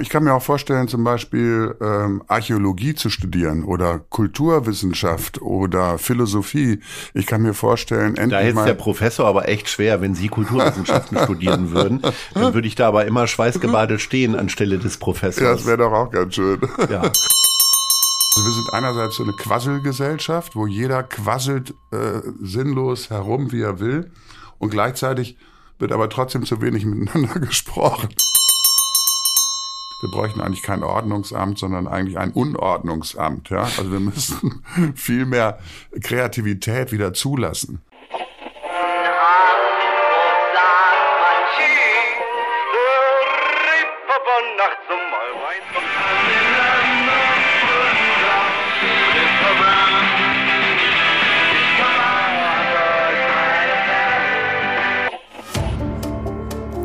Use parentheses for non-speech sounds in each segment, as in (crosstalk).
Ich kann mir auch vorstellen, zum Beispiel ähm, Archäologie zu studieren oder Kulturwissenschaft oder Philosophie. Ich kann mir vorstellen, endlich Da hätte der Professor aber echt schwer, wenn Sie Kulturwissenschaften (laughs) studieren würden. Dann würde ich da aber immer schweißgebadet stehen anstelle des Professors. Ja, das wäre doch auch ganz schön. Ja. Also wir sind einerseits so eine Quasselgesellschaft, wo jeder quasselt äh, sinnlos herum, wie er will. Und gleichzeitig wird aber trotzdem zu wenig miteinander (laughs) gesprochen. Wir bräuchten eigentlich kein Ordnungsamt, sondern eigentlich ein Unordnungsamt. Ja? Also wir müssen (laughs) viel mehr Kreativität wieder zulassen.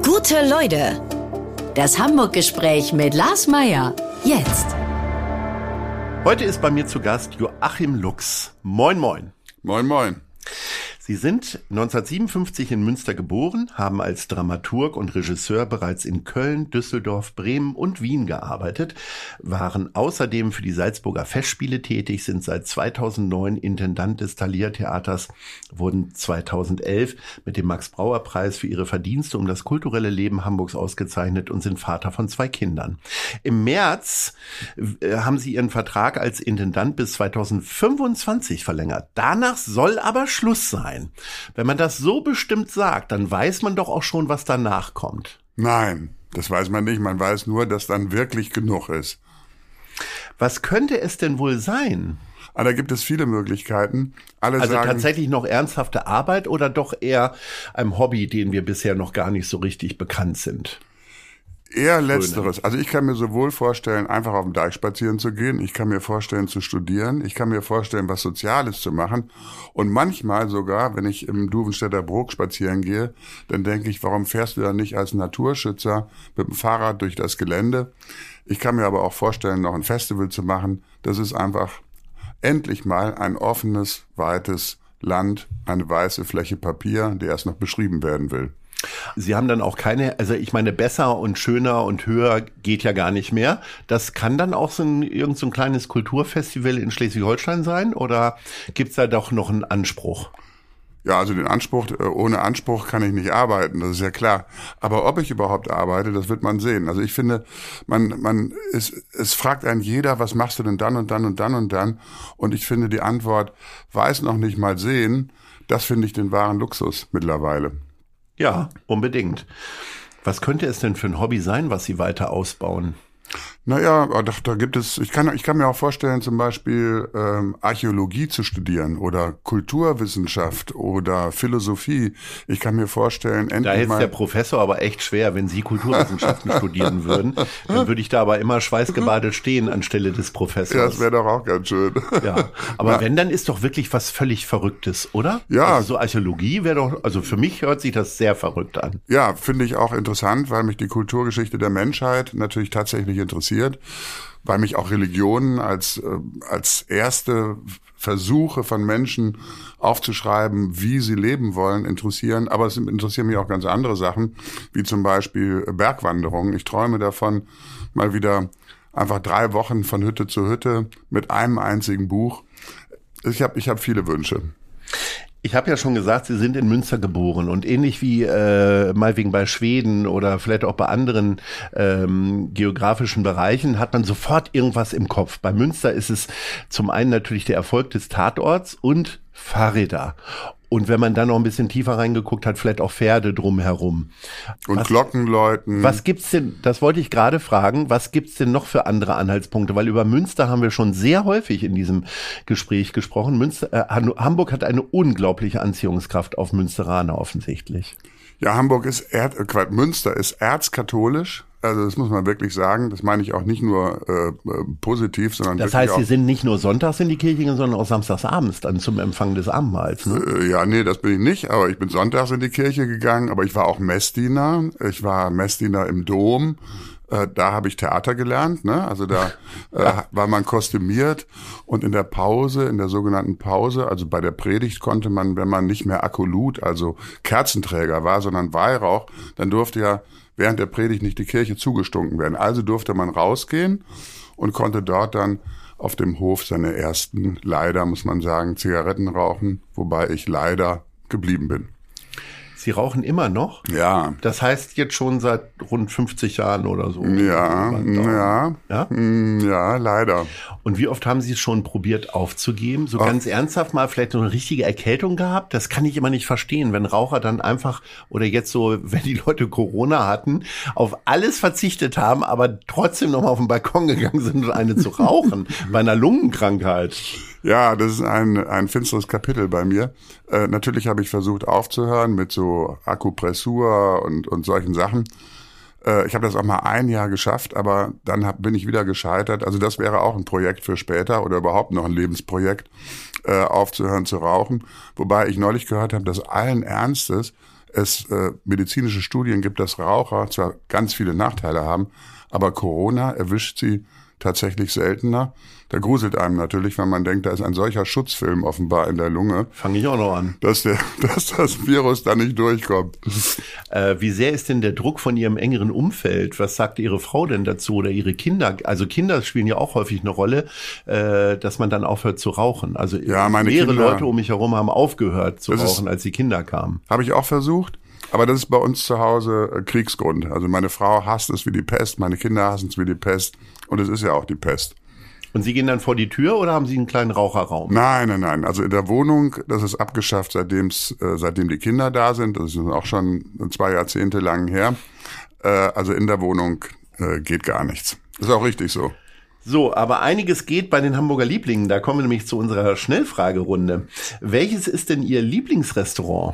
Gute Leute. Das Hamburg-Gespräch mit Lars Meier. Jetzt. Heute ist bei mir zu Gast Joachim Lux. Moin, moin. Moin, moin. Sie sind 1957 in Münster geboren, haben als Dramaturg und Regisseur bereits in Köln, Düsseldorf, Bremen und Wien gearbeitet, waren außerdem für die Salzburger Festspiele tätig, sind seit 2009 Intendant des Thalia Theaters, wurden 2011 mit dem Max Brauer Preis für ihre Verdienste um das kulturelle Leben Hamburgs ausgezeichnet und sind Vater von zwei Kindern. Im März äh, haben sie ihren Vertrag als Intendant bis 2025 verlängert. Danach soll aber Schluss sein sein. Wenn man das so bestimmt sagt, dann weiß man doch auch schon, was danach kommt. Nein, das weiß man nicht. Man weiß nur, dass dann wirklich genug ist. Was könnte es denn wohl sein? Ah, da gibt es viele Möglichkeiten. Alle also sagen, tatsächlich noch ernsthafte Arbeit oder doch eher einem Hobby, den wir bisher noch gar nicht so richtig bekannt sind? Eher letzteres. Also ich kann mir sowohl vorstellen, einfach auf dem Deich spazieren zu gehen. Ich kann mir vorstellen, zu studieren. Ich kann mir vorstellen, was Soziales zu machen. Und manchmal sogar, wenn ich im Duvenstädter Bruck spazieren gehe, dann denke ich, warum fährst du da nicht als Naturschützer mit dem Fahrrad durch das Gelände? Ich kann mir aber auch vorstellen, noch ein Festival zu machen. Das ist einfach endlich mal ein offenes, weites Land, eine weiße Fläche Papier, die erst noch beschrieben werden will. Sie haben dann auch keine, also ich meine, besser und schöner und höher geht ja gar nicht mehr. Das kann dann auch so ein, irgend so ein kleines Kulturfestival in Schleswig-Holstein sein oder gibt's da doch noch einen Anspruch? Ja, also den Anspruch, äh, ohne Anspruch kann ich nicht arbeiten, das ist ja klar. Aber ob ich überhaupt arbeite, das wird man sehen. Also ich finde, man, man, es, es fragt einen jeder, was machst du denn dann und dann und dann und dann? Und ich finde die Antwort, weiß noch nicht mal sehen, das finde ich den wahren Luxus mittlerweile. Ja, unbedingt. Was könnte es denn für ein Hobby sein, was Sie weiter ausbauen? Naja, da, da gibt es, ich kann, ich kann mir auch vorstellen, zum Beispiel ähm, Archäologie zu studieren oder Kulturwissenschaft oder Philosophie. Ich kann mir vorstellen, endlich Da hätte der Professor aber echt schwer, wenn Sie Kulturwissenschaften (laughs) studieren würden. Dann würde ich da aber immer schweißgebadet stehen anstelle des Professors. Ja, das wäre doch auch ganz schön. Ja, aber ja. wenn, dann ist doch wirklich was völlig Verrücktes, oder? Ja. Also so Archäologie wäre doch, also für mich hört sich das sehr verrückt an. Ja, finde ich auch interessant, weil mich die Kulturgeschichte der Menschheit natürlich tatsächlich interessiert interessiert, weil mich auch Religionen als, äh, als erste Versuche von Menschen aufzuschreiben, wie sie leben wollen, interessieren. Aber es interessieren mich auch ganz andere Sachen, wie zum Beispiel Bergwanderungen. Ich träume davon, mal wieder einfach drei Wochen von Hütte zu Hütte mit einem einzigen Buch. Ich habe ich hab viele Wünsche. Ich habe ja schon gesagt, Sie sind in Münster geboren und ähnlich wie äh, mal wegen bei Schweden oder vielleicht auch bei anderen ähm, geografischen Bereichen hat man sofort irgendwas im Kopf. Bei Münster ist es zum einen natürlich der Erfolg des Tatorts und Fahrräder. Und wenn man dann noch ein bisschen tiefer reingeguckt hat, vielleicht auch Pferde drumherum. Und was, Glockenläuten. Was gibt's denn, das wollte ich gerade fragen, was gibt's denn noch für andere Anhaltspunkte? Weil über Münster haben wir schon sehr häufig in diesem Gespräch gesprochen. Münster, äh, Hamburg hat eine unglaubliche Anziehungskraft auf Münsteraner offensichtlich. Ja, Hamburg ist, Erd, äh, Münster ist erzkatholisch. Also das muss man wirklich sagen. Das meine ich auch nicht nur äh, äh positiv, sondern das heißt, Sie sind nicht nur sonntags in die Kirche gegangen, sondern auch samstagsabends dann zum Empfang des Abendmahls. Ne? Äh, ja, nee, das bin ich nicht. Aber ich bin sonntags in die Kirche gegangen. Aber ich war auch Messdiener. Ich war Messdiener im Dom. Äh, da habe ich Theater gelernt, ne? Also da (laughs) äh, war man kostümiert und in der Pause, in der sogenannten Pause, also bei der Predigt konnte man, wenn man nicht mehr Akkulut, also Kerzenträger war, sondern Weihrauch, dann durfte ja während der Predigt nicht die Kirche zugestunken werden. Also durfte man rausgehen und konnte dort dann auf dem Hof seine ersten, leider muss man sagen, Zigaretten rauchen, wobei ich leider geblieben bin. Sie rauchen immer noch? Ja. Das heißt jetzt schon seit rund 50 Jahren oder so? Ja, ja, ja, hm, ja, leider. Und wie oft haben Sie es schon probiert aufzugeben? So Ach. ganz ernsthaft mal vielleicht so eine richtige Erkältung gehabt? Das kann ich immer nicht verstehen, wenn Raucher dann einfach oder jetzt so, (laughs) wenn die Leute Corona hatten, auf alles verzichtet haben, aber trotzdem noch mal auf den Balkon gegangen sind und eine zu rauchen (laughs) bei einer Lungenkrankheit. Ja, das ist ein, ein finsteres Kapitel bei mir. Äh, natürlich habe ich versucht aufzuhören mit so Akupressur und, und solchen Sachen. Äh, ich habe das auch mal ein Jahr geschafft, aber dann hab, bin ich wieder gescheitert. Also das wäre auch ein Projekt für später oder überhaupt noch ein Lebensprojekt, äh, aufzuhören zu rauchen. Wobei ich neulich gehört habe, dass allen Ernstes es äh, medizinische Studien gibt, dass Raucher zwar ganz viele Nachteile haben, aber Corona erwischt sie tatsächlich seltener. Da gruselt einem natürlich, wenn man denkt, da ist ein solcher Schutzfilm offenbar in der Lunge. Fange ich auch noch an. Dass, der, (laughs) dass das Virus da nicht durchkommt. Äh, wie sehr ist denn der Druck von Ihrem engeren Umfeld? Was sagt Ihre Frau denn dazu oder Ihre Kinder? Also Kinder spielen ja auch häufig eine Rolle, äh, dass man dann aufhört zu rauchen. Also ja, meine mehrere Kinder, Leute um mich herum haben aufgehört zu rauchen, ist, als die Kinder kamen. Habe ich auch versucht. Aber das ist bei uns zu Hause äh, Kriegsgrund. Also meine Frau hasst es wie die Pest, meine Kinder hassen es wie die Pest. Und es ist ja auch die Pest. Und Sie gehen dann vor die Tür oder haben Sie einen kleinen Raucherraum? Nein, nein, nein. Also in der Wohnung, das ist abgeschafft, seitdem's, äh, seitdem die Kinder da sind. Das ist auch schon zwei Jahrzehnte lang her. Äh, also in der Wohnung äh, geht gar nichts. Ist auch richtig so. So, aber einiges geht bei den Hamburger Lieblingen. Da kommen wir nämlich zu unserer Schnellfragerunde. Welches ist denn Ihr Lieblingsrestaurant?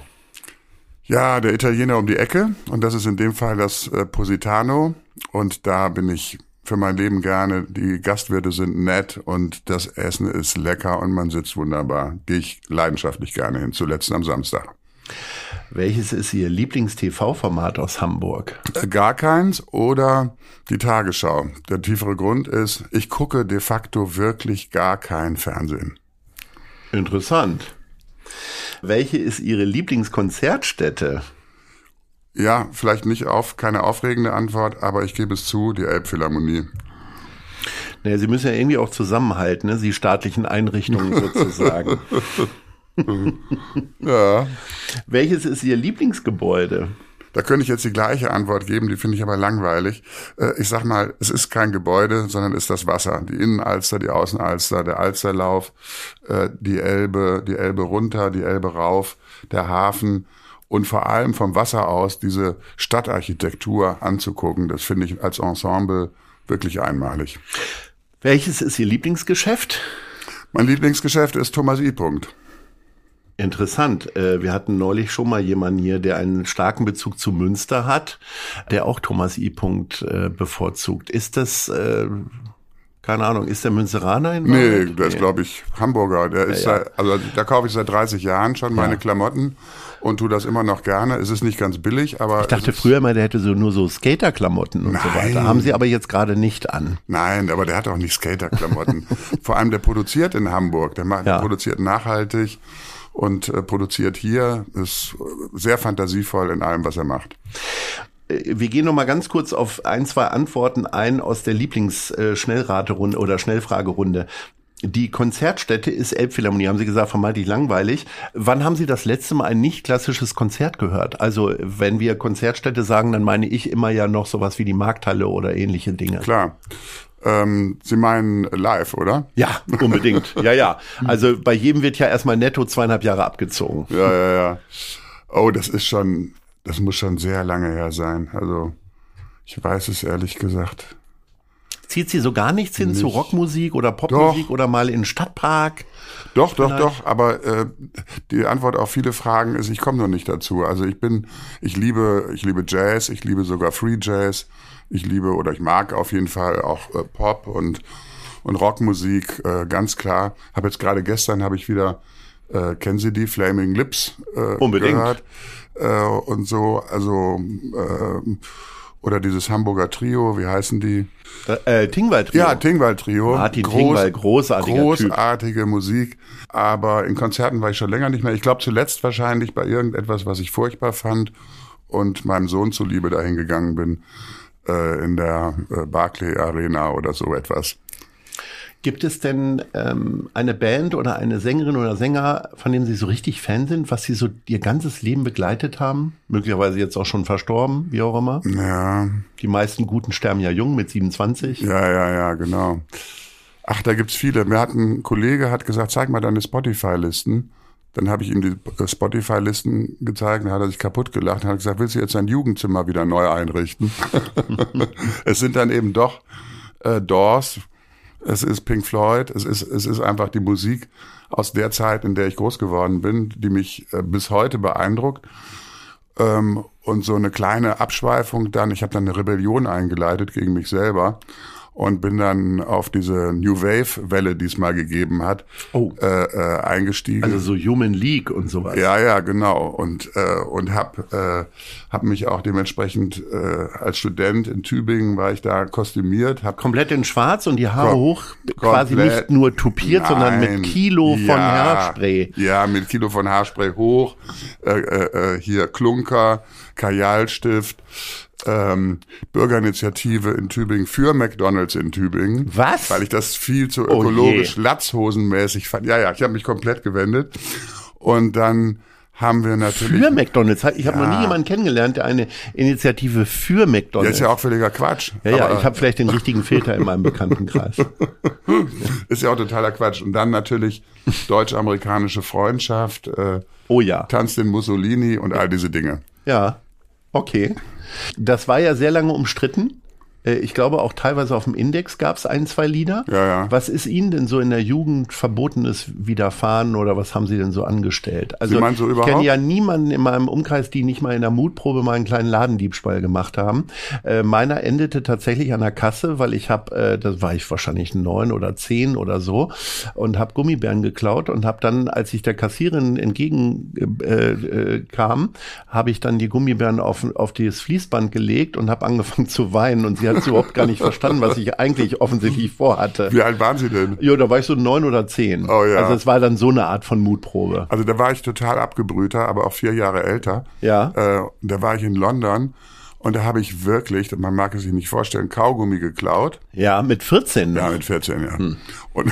Ja, der Italiener um die Ecke. Und das ist in dem Fall das äh, Positano. Und da bin ich für mein Leben gerne. Die Gastwirte sind nett und das Essen ist lecker und man sitzt wunderbar. Gehe ich leidenschaftlich gerne hin, zuletzt am Samstag. Welches ist Ihr Lieblings-TV-Format aus Hamburg? Äh, gar keins oder die Tagesschau. Der tiefere Grund ist, ich gucke de facto wirklich gar kein Fernsehen. Interessant. Welche ist Ihre Lieblingskonzertstätte? Ja, vielleicht nicht auf, keine aufregende Antwort, aber ich gebe es zu, die Elbphilharmonie. Naja, Sie müssen ja irgendwie auch zusammenhalten, ne? Sie staatlichen Einrichtungen (laughs) sozusagen. (laughs) ja. Welches ist Ihr Lieblingsgebäude? Da könnte ich jetzt die gleiche Antwort geben, die finde ich aber langweilig. Äh, ich sag mal, es ist kein Gebäude, sondern ist das Wasser. Die Innenalster, die Außenalster, der Alsterlauf, äh, die Elbe, die Elbe runter, die Elbe rauf, der Hafen und vor allem vom Wasser aus diese Stadtarchitektur anzugucken, das finde ich als Ensemble wirklich einmalig. Welches ist Ihr Lieblingsgeschäft? Mein Lieblingsgeschäft ist Thomas I. Punkt. Interessant. Äh, wir hatten neulich schon mal jemanden hier, der einen starken Bezug zu Münster hat, der auch Thomas I. Punkt äh, bevorzugt. Ist das äh, keine Ahnung, ist der Münzeraner in Wahrheit? Nee, der ist, glaube ich, Hamburger. Der ist ja, ja. Seit, also da kaufe ich seit 30 Jahren schon meine ja. Klamotten und tu das immer noch gerne. Es ist nicht ganz billig, aber. Ich dachte früher mal, der hätte so nur so Skaterklamotten und Nein. so weiter. Haben sie aber jetzt gerade nicht an. Nein, aber der hat auch nicht Skaterklamotten. (laughs) Vor allem der produziert in Hamburg. Der, macht, ja. der produziert nachhaltig und äh, produziert hier, ist sehr fantasievoll in allem, was er macht. Äh, wir gehen noch mal ganz kurz auf ein, zwei Antworten ein aus der Lieblings-Schnellraterunde oder Schnellfragerunde. Die Konzertstätte ist Elbphilharmonie, haben Sie gesagt, vermeintlich langweilig. Wann haben Sie das letzte Mal ein nicht klassisches Konzert gehört? Also, wenn wir Konzertstätte sagen, dann meine ich immer ja noch sowas wie die Markthalle oder ähnliche Dinge. Klar. Ähm, Sie meinen live, oder? Ja, unbedingt. ja, ja. Also bei jedem wird ja erstmal netto zweieinhalb Jahre abgezogen. Ja, ja, ja. Oh, das ist schon, das muss schon sehr lange her sein. Also ich weiß es ehrlich gesagt. Zieht sie so gar nichts hin nicht. zu Rockmusik oder Popmusik doch. oder mal in Stadtpark? Doch, doch, Vielleicht? doch. Aber äh, die Antwort auf viele Fragen ist, ich komme noch nicht dazu. Also ich bin, ich liebe, ich liebe Jazz, ich liebe sogar Free Jazz. Ich liebe oder ich mag auf jeden Fall auch äh, Pop und und Rockmusik, äh, ganz klar. Habe jetzt gerade gestern habe ich wieder äh, kennen Sie die Flaming Lips äh, Unbedingt. gehört äh, und so. Also äh, oder dieses Hamburger Trio, wie heißen die? Äh, Tingwald Trio. Ja, Tingwald Trio. Martin Groß, Tingwald, großartiger Großartige typ. Musik. Aber in Konzerten war ich schon länger nicht mehr. Ich glaube zuletzt wahrscheinlich bei irgendetwas, was ich furchtbar fand und meinem Sohn zuliebe dahin gegangen bin, äh, in der äh, Barclay Arena oder so etwas. Gibt es denn ähm, eine Band oder eine Sängerin oder Sänger, von denen Sie so richtig Fan sind, was Sie so Ihr ganzes Leben begleitet haben? Möglicherweise jetzt auch schon verstorben, wie auch immer. Ja. Die meisten Guten sterben ja jung mit 27. Ja, ja, ja, genau. Ach, da gibt's viele. Mir hat ein Kollege hat gesagt, zeig mal deine Spotify-Listen. Dann habe ich ihm die Spotify-Listen gezeigt, dann hat er sich kaputt gelacht und hat gesagt, willst du jetzt dein Jugendzimmer wieder neu einrichten? (laughs) es sind dann eben doch äh, Doors, es ist Pink Floyd, es ist, es ist einfach die Musik aus der Zeit, in der ich groß geworden bin, die mich äh, bis heute beeindruckt. Ähm, und so eine kleine Abschweifung dann, ich habe dann eine Rebellion eingeleitet gegen mich selber und bin dann auf diese New Wave Welle, die es mal gegeben hat, oh. äh, äh, eingestiegen. Also so Human League und sowas. Ja, ja, genau. Und äh, und hab äh, hab mich auch dementsprechend äh, als Student in Tübingen war ich da kostümiert, hab komplett in Schwarz und die Haare hoch, quasi nicht nur tupiert, nein, sondern mit Kilo von ja, Haarspray. Ja, mit Kilo von Haarspray hoch, äh, äh, äh hier Klunker, Kajalstift ähm, Bürgerinitiative in Tübingen für McDonalds in Tübingen. Was? Weil ich das viel zu oh ökologisch, oh latzhosenmäßig fand. Ja, ja, ich habe mich komplett gewendet. Und dann haben wir natürlich. Für McDonalds. Ich habe ja. noch nie jemanden kennengelernt, der eine Initiative für McDonalds. Der ist ja auch völliger Quatsch. Ja, ja, ich habe vielleicht den richtigen Filter in meinem Bekanntenkreis. (laughs) ist ja auch totaler Quatsch. Und dann natürlich deutsch-amerikanische Freundschaft. Äh, oh ja. Tanz den Mussolini und all diese Dinge. Ja, okay. Das war ja sehr lange umstritten. Äh, ich glaube, auch teilweise auf dem Index gab es ein, zwei Lieder. Ja, ja. Was ist Ihnen denn so in der Jugend Verbotenes widerfahren oder was haben Sie denn so angestellt? Also, so ich kenne ja niemanden in meinem Umkreis, die nicht mal in der Mutprobe mal einen kleinen Ladendiebstahl gemacht haben. Äh, meiner endete tatsächlich an der Kasse, weil ich habe, äh, das war ich wahrscheinlich neun oder zehn oder so, und habe Gummibären geklaut und habe dann, als ich der Kassierin entgegenkam, äh, äh, habe ich dann die Gummibären auf, auf das Fließband gelegt und habe angefangen (laughs) zu weinen und sie hat hat überhaupt gar nicht verstanden, was ich eigentlich offensichtlich vorhatte. Wie alt waren Sie denn? Ja, da war ich so neun oder zehn. Oh ja. Also es war dann so eine Art von Mutprobe. Also da war ich total abgebrühter, aber auch vier Jahre älter. Ja. Äh, da war ich in London und da habe ich wirklich, man mag es sich nicht vorstellen, Kaugummi geklaut. Ja, mit 14. Ne? Ja, mit 14, ja. Hm. Und,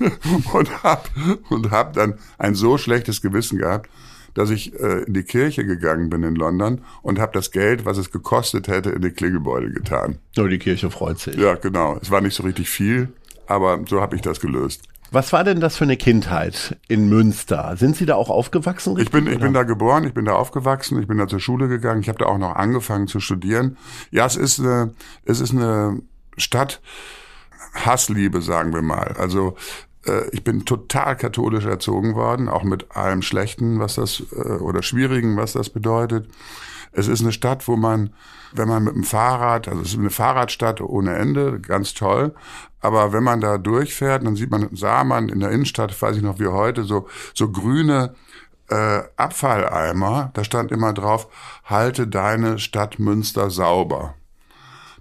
(laughs) und hab, und hab dann ein so schlechtes Gewissen gehabt, dass ich äh, in die Kirche gegangen bin in London und habe das Geld, was es gekostet hätte, in den Klingelbeutel getan. Nur die Kirche freut sich. Ja, genau. Es war nicht so richtig viel, aber so habe ich das gelöst. Was war denn das für eine Kindheit in Münster? Sind Sie da auch aufgewachsen? Ich bin, ich bin da geboren, ich bin da aufgewachsen, ich bin da zur Schule gegangen, ich habe da auch noch angefangen zu studieren. Ja, es ist eine, es ist eine Stadt Hassliebe, sagen wir mal. Also ich bin total katholisch erzogen worden, auch mit allem Schlechten, was das äh, oder Schwierigen, was das bedeutet. Es ist eine Stadt, wo man, wenn man mit dem Fahrrad, also es ist eine Fahrradstadt ohne Ende, ganz toll. Aber wenn man da durchfährt, dann sieht man, sah man in der Innenstadt, weiß ich noch wie heute, so, so grüne äh, Abfalleimer. Da stand immer drauf, halte deine Stadt Münster sauber.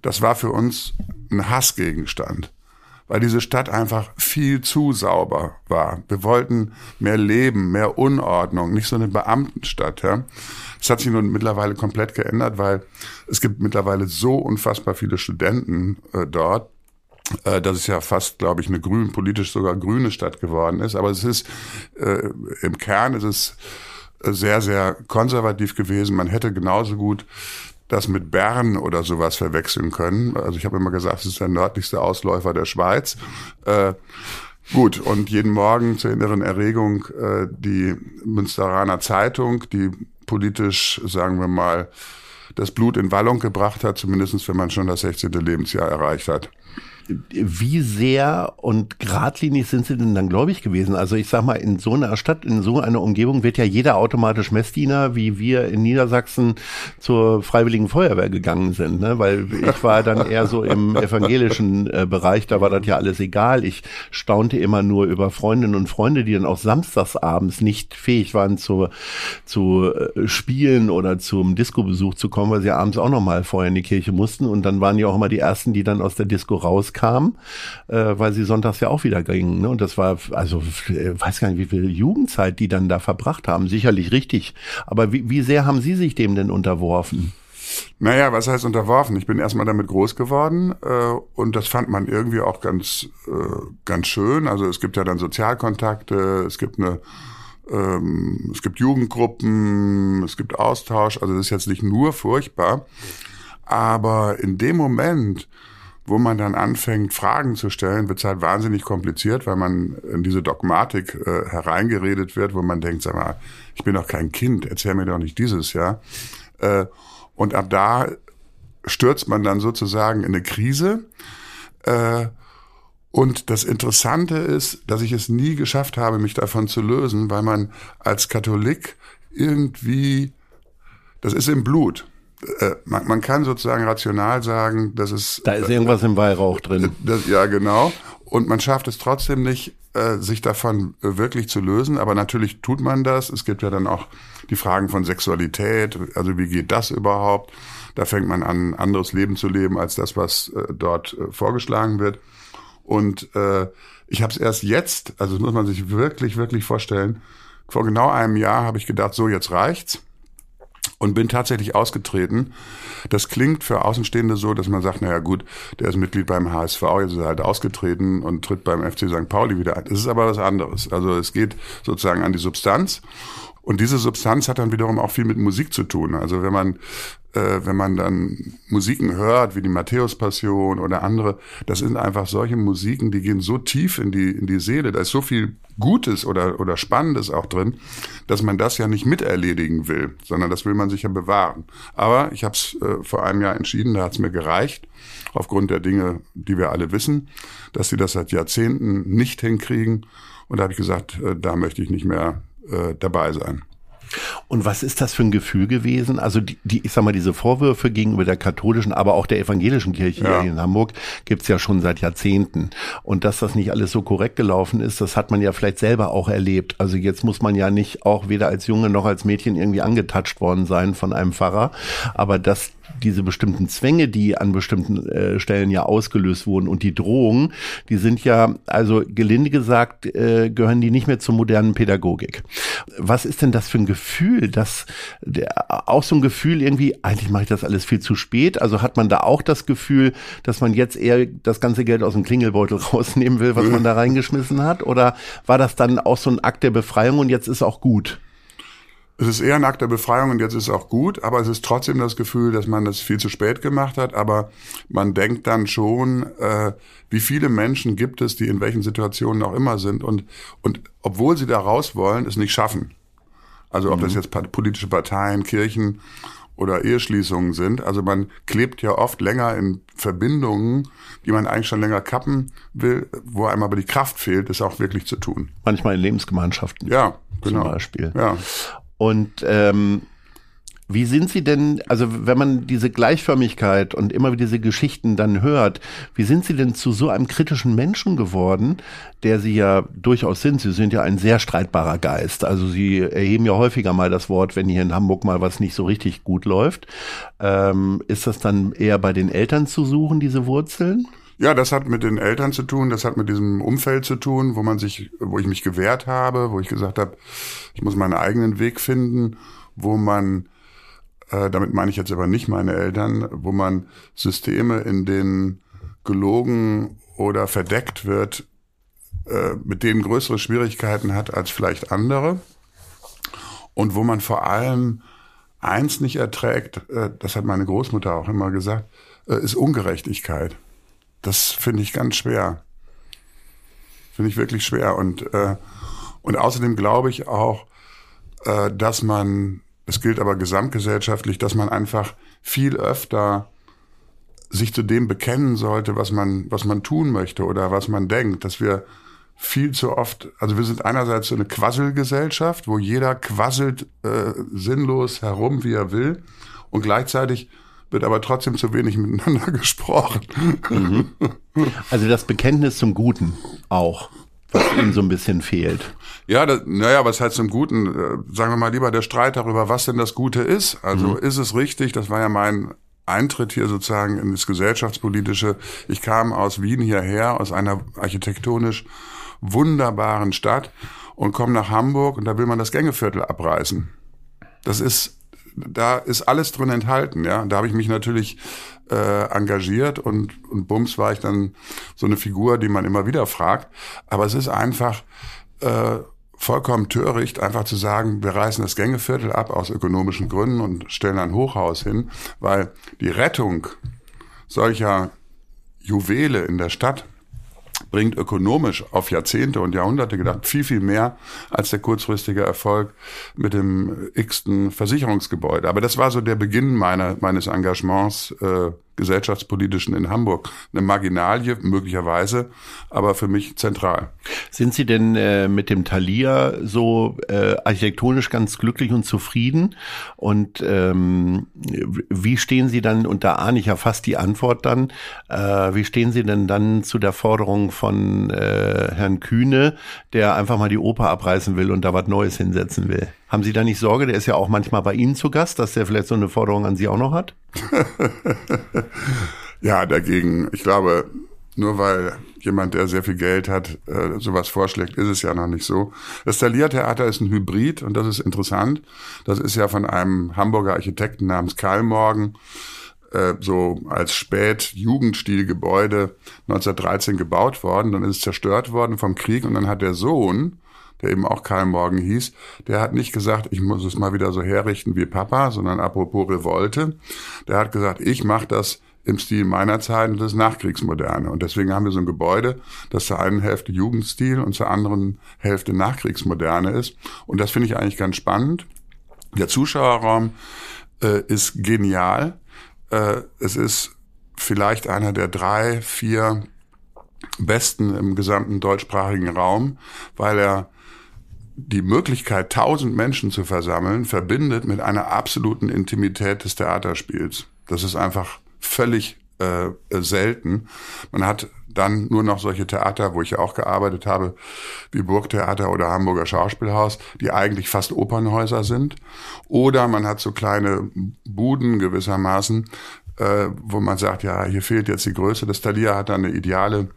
Das war für uns ein Hassgegenstand weil diese Stadt einfach viel zu sauber war. Wir wollten mehr Leben, mehr Unordnung, nicht so eine Beamtenstadt. Ja. Das hat sich nun mittlerweile komplett geändert, weil es gibt mittlerweile so unfassbar viele Studenten äh, dort, äh, dass es ja fast, glaube ich, eine grün, politisch sogar grüne Stadt geworden ist. Aber es ist äh, im Kern ist es sehr, sehr konservativ gewesen. Man hätte genauso gut das mit Bern oder sowas verwechseln können. Also ich habe immer gesagt, es ist der nördlichste Ausläufer der Schweiz. Äh, gut, und jeden Morgen zur inneren Erregung äh, die Münsteraner Zeitung, die politisch, sagen wir mal, das Blut in Wallung gebracht hat, zumindestens wenn man schon das 16. Lebensjahr erreicht hat. Wie sehr und geradlinig sind Sie denn dann gläubig gewesen? Also ich sag mal, in so einer Stadt, in so einer Umgebung wird ja jeder automatisch Messdiener, wie wir in Niedersachsen zur Freiwilligen Feuerwehr gegangen sind, ne? weil ich war dann eher so im (laughs) evangelischen äh, Bereich, da war das ja alles egal. Ich staunte immer nur über Freundinnen und Freunde, die dann auch samstagsabends nicht fähig waren zu, zu äh, spielen oder zum Disco-Besuch zu kommen, weil sie abends auch nochmal vorher in die Kirche mussten und dann waren ja auch immer die ersten, die dann aus der Disco rauskamen, äh, weil sie sonntags ja auch wieder gingen. Ne? Und das war, also äh, weiß gar nicht, wie viel Jugendzeit die dann da verbracht haben. Sicherlich richtig. Aber wie, wie sehr haben Sie sich dem denn unterworfen? Naja, was heißt unterworfen? Ich bin erstmal damit groß geworden äh, und das fand man irgendwie auch ganz, äh, ganz schön. Also es gibt ja dann Sozialkontakte, es gibt eine ähm, es gibt Jugendgruppen, es gibt Austausch, also das ist jetzt nicht nur furchtbar, aber in dem Moment, wo man dann anfängt, Fragen zu stellen, wird es halt wahnsinnig kompliziert, weil man in diese Dogmatik äh, hereingeredet wird, wo man denkt, sag mal, ich bin doch kein Kind, erzähl mir doch nicht dieses, ja. Äh, und ab da stürzt man dann sozusagen in eine Krise. Äh, und das Interessante ist, dass ich es nie geschafft habe, mich davon zu lösen, weil man als Katholik irgendwie, das ist im Blut. Äh, man, man, kann sozusagen rational sagen, dass es. Da ist irgendwas im Weihrauch drin. (laughs) Das, ja, genau. Und man schafft es trotzdem nicht, äh, sich davon wirklich zu lösen. Aber natürlich tut man das. Es gibt ja dann auch die Fragen von Sexualität. Also wie geht das überhaupt? Da fängt man an, ein anderes Leben zu leben als das, was äh, dort äh, vorgeschlagen wird. Und äh, ich habe es erst jetzt, also das muss man sich wirklich, wirklich vorstellen. Vor genau einem Jahr habe ich gedacht, so jetzt reicht's und bin tatsächlich ausgetreten. Das klingt für Außenstehende so, dass man sagt, naja gut, der ist Mitglied beim HSV, jetzt ist er halt ausgetreten und tritt beim FC St. Pauli wieder ein. Das ist aber was anderes. Also es geht sozusagen an die Substanz. Und diese Substanz hat dann wiederum auch viel mit Musik zu tun. Also wenn man äh, wenn man dann Musiken hört, wie die Matthäus-Passion oder andere, das sind einfach solche Musiken, die gehen so tief in die, in die Seele, da ist so viel Gutes oder, oder Spannendes auch drin, dass man das ja nicht miterledigen will, sondern das will man sich ja bewahren. Aber ich habe es äh, vor einem Jahr entschieden, da hat es mir gereicht, aufgrund der Dinge, die wir alle wissen, dass sie das seit Jahrzehnten nicht hinkriegen. Und da habe ich gesagt, äh, da möchte ich nicht mehr äh, dabei sein. Und was ist das für ein Gefühl gewesen? Also die, die ich sag mal, diese Vorwürfe gegenüber der katholischen, aber auch der evangelischen Kirche ja. hier in Hamburg gibt's ja schon seit Jahrzehnten. Und dass das nicht alles so korrekt gelaufen ist, das hat man ja vielleicht selber auch erlebt. Also jetzt muss man ja nicht auch weder als Junge noch als Mädchen irgendwie angetatscht worden sein von einem Pfarrer. Aber dass diese bestimmten Zwänge, die an bestimmten äh, Stellen ja ausgelöst wurden und die Drohungen, die sind ja, also gelinde gesagt, äh, gehören die nicht mehr zur modernen Pädagogik. Was ist denn das für ein Gefühl, dass der, auch so ein Gefühl irgendwie, eigentlich mache ich das alles viel zu spät. Also hat man da auch das Gefühl, dass man jetzt eher das ganze Geld aus dem Klingelbeutel (laughs) rausnehmen will, was man da reingeschmissen hat? Oder war das dann auch so ein Akt der Befreiung und jetzt ist auch gut? Es ist eher ein Akt der Befreiung und jetzt ist auch gut, aber es ist trotzdem das Gefühl, dass man das viel zu spät gemacht hat. Aber man denkt dann schon, äh, wie viele Menschen gibt es, die in welchen Situationen auch immer sind und, und obwohl sie da raus wollen, es nicht schaffen. Also ob mhm. das jetzt politische Parteien, Kirchen oder Eheschließungen sind. Also man klebt ja oft länger in Verbindungen, die man eigentlich schon länger kappen will, wo einem aber die Kraft fehlt, es auch wirklich zu tun. Manchmal in Lebensgemeinschaften. Ja, genau. Zum Beispiel. Ja. Und ähm, wie sind Sie denn, also wenn man diese Gleichförmigkeit und immer wieder diese Geschichten dann hört, wie sind Sie denn zu so einem kritischen Menschen geworden, der Sie ja durchaus sind? Sie sind ja ein sehr streitbarer Geist. Also Sie erheben ja häufiger mal das Wort, wenn hier in Hamburg mal was nicht so richtig gut läuft. Ähm, ist das dann eher bei den Eltern zu suchen, diese Wurzeln? Ja, das hat mit den Eltern zu tun, das hat mit diesem Umfeld zu tun, wo man sich, wo ich mich gewehrt habe, wo ich gesagt habe, ich muss meinen eigenen Weg finden, wo man, äh, damit meine ich jetzt aber nicht meine Eltern, wo man Systeme, in denen gelogen oder verdeckt wird, äh, mit denen größere Schwierigkeiten hat als vielleicht andere und wo man vor allem eins nicht erträgt, äh, das hat meine Großmutter auch immer gesagt, äh, ist Ungerechtigkeit. Das finde ich ganz schwer. Finde ich wirklich schwer. Und, äh, und außerdem glaube ich auch, dass man, es gilt aber gesamtgesellschaftlich, dass man einfach viel öfter sich zu dem bekennen sollte, was man, was man tun möchte oder was man denkt, dass wir viel zu oft, also wir sind einerseits so eine Quasselgesellschaft, wo jeder quasselt äh, sinnlos herum, wie er will, und gleichzeitig wird aber trotzdem zu wenig miteinander (laughs) gesprochen. Mhm. Also das Bekenntnis zum Guten auch, was Ihnen so ein bisschen fehlt. Ja, das, naja, was heißt zum Guten? Äh, sagen wir mal lieber der Streit darüber, was denn das Gute ist. Also mhm. ist es richtig, das war ja mein Eintritt hier sozusagen in das Gesellschaftspolitische. Ich kam aus Wien hierher, aus einer architektonisch wunderbaren Stadt und komme nach Hamburg und da will man das Gängeviertel abreißen. Das ist, da ist alles drin enthalten, ja. Da habe ich mich natürlich äh, engagiert und, und bums war ich dann so eine Figur, die man immer wieder fragt. Aber es ist einfach äh, vollkommen töricht, einfach zu sagen, wir reißen das Gängeviertel ab aus ökonomischen Gründen und stellen ein Hochhaus hin, weil die Rettung solcher Juwele in der Stadt bringt ökonomisch auf Jahrzehnte und Jahrhunderte gedacht viel, viel mehr als der kurzfristige Erfolg mit dem x-ten Versicherungsgebäude. Aber das war so der Beginn meiner, meines Engagements äh, gesellschaftspolitischen in Hamburg. Eine Marginalie möglicherweise, aber für mich zentral. Sind Sie denn äh, mit dem Thalia so äh, architektonisch ganz glücklich und zufrieden? Und ähm, wie stehen Sie dann, und da ahne ich ja fast die Antwort dann, äh, wie stehen Sie denn dann zu der Forderung von äh, Herrn Kühne, der einfach mal die Oper abreißen will und da was Neues hinsetzen will? Haben Sie da nicht Sorge? Der ist ja auch manchmal bei Ihnen zu Gast, dass der vielleicht so eine Forderung an Sie auch noch hat? (laughs) ja, dagegen. Ich glaube, nur weil jemand, der sehr viel Geld hat, äh, sowas vorschlägt, ist es ja noch nicht so. Das Thalia-Theater ist ein Hybrid und das ist interessant. Das ist ja von einem Hamburger Architekten namens Karl Morgen äh, so als Spät-Jugendstilgebäude 1913 gebaut worden. Dann ist es zerstört worden vom Krieg und dann hat der Sohn der eben auch Karl Morgen hieß, der hat nicht gesagt, ich muss es mal wieder so herrichten wie Papa, sondern apropos Revolte, der hat gesagt, ich mache das im Stil meiner Zeit und das Nachkriegsmoderne. Und deswegen haben wir so ein Gebäude, das zur einen Hälfte Jugendstil und zur anderen Hälfte Nachkriegsmoderne ist. Und das finde ich eigentlich ganz spannend. Der Zuschauerraum äh, ist genial. Äh, es ist vielleicht einer der drei, vier besten im gesamten deutschsprachigen Raum, weil er die Möglichkeit, tausend Menschen zu versammeln, verbindet mit einer absoluten Intimität des Theaterspiels. Das ist einfach völlig äh, selten. Man hat dann nur noch solche Theater, wo ich ja auch gearbeitet habe, wie Burgtheater oder Hamburger Schauspielhaus, die eigentlich fast Opernhäuser sind. Oder man hat so kleine Buden gewissermaßen, äh, wo man sagt, ja, hier fehlt jetzt die Größe. Das Thalia hat da eine ideale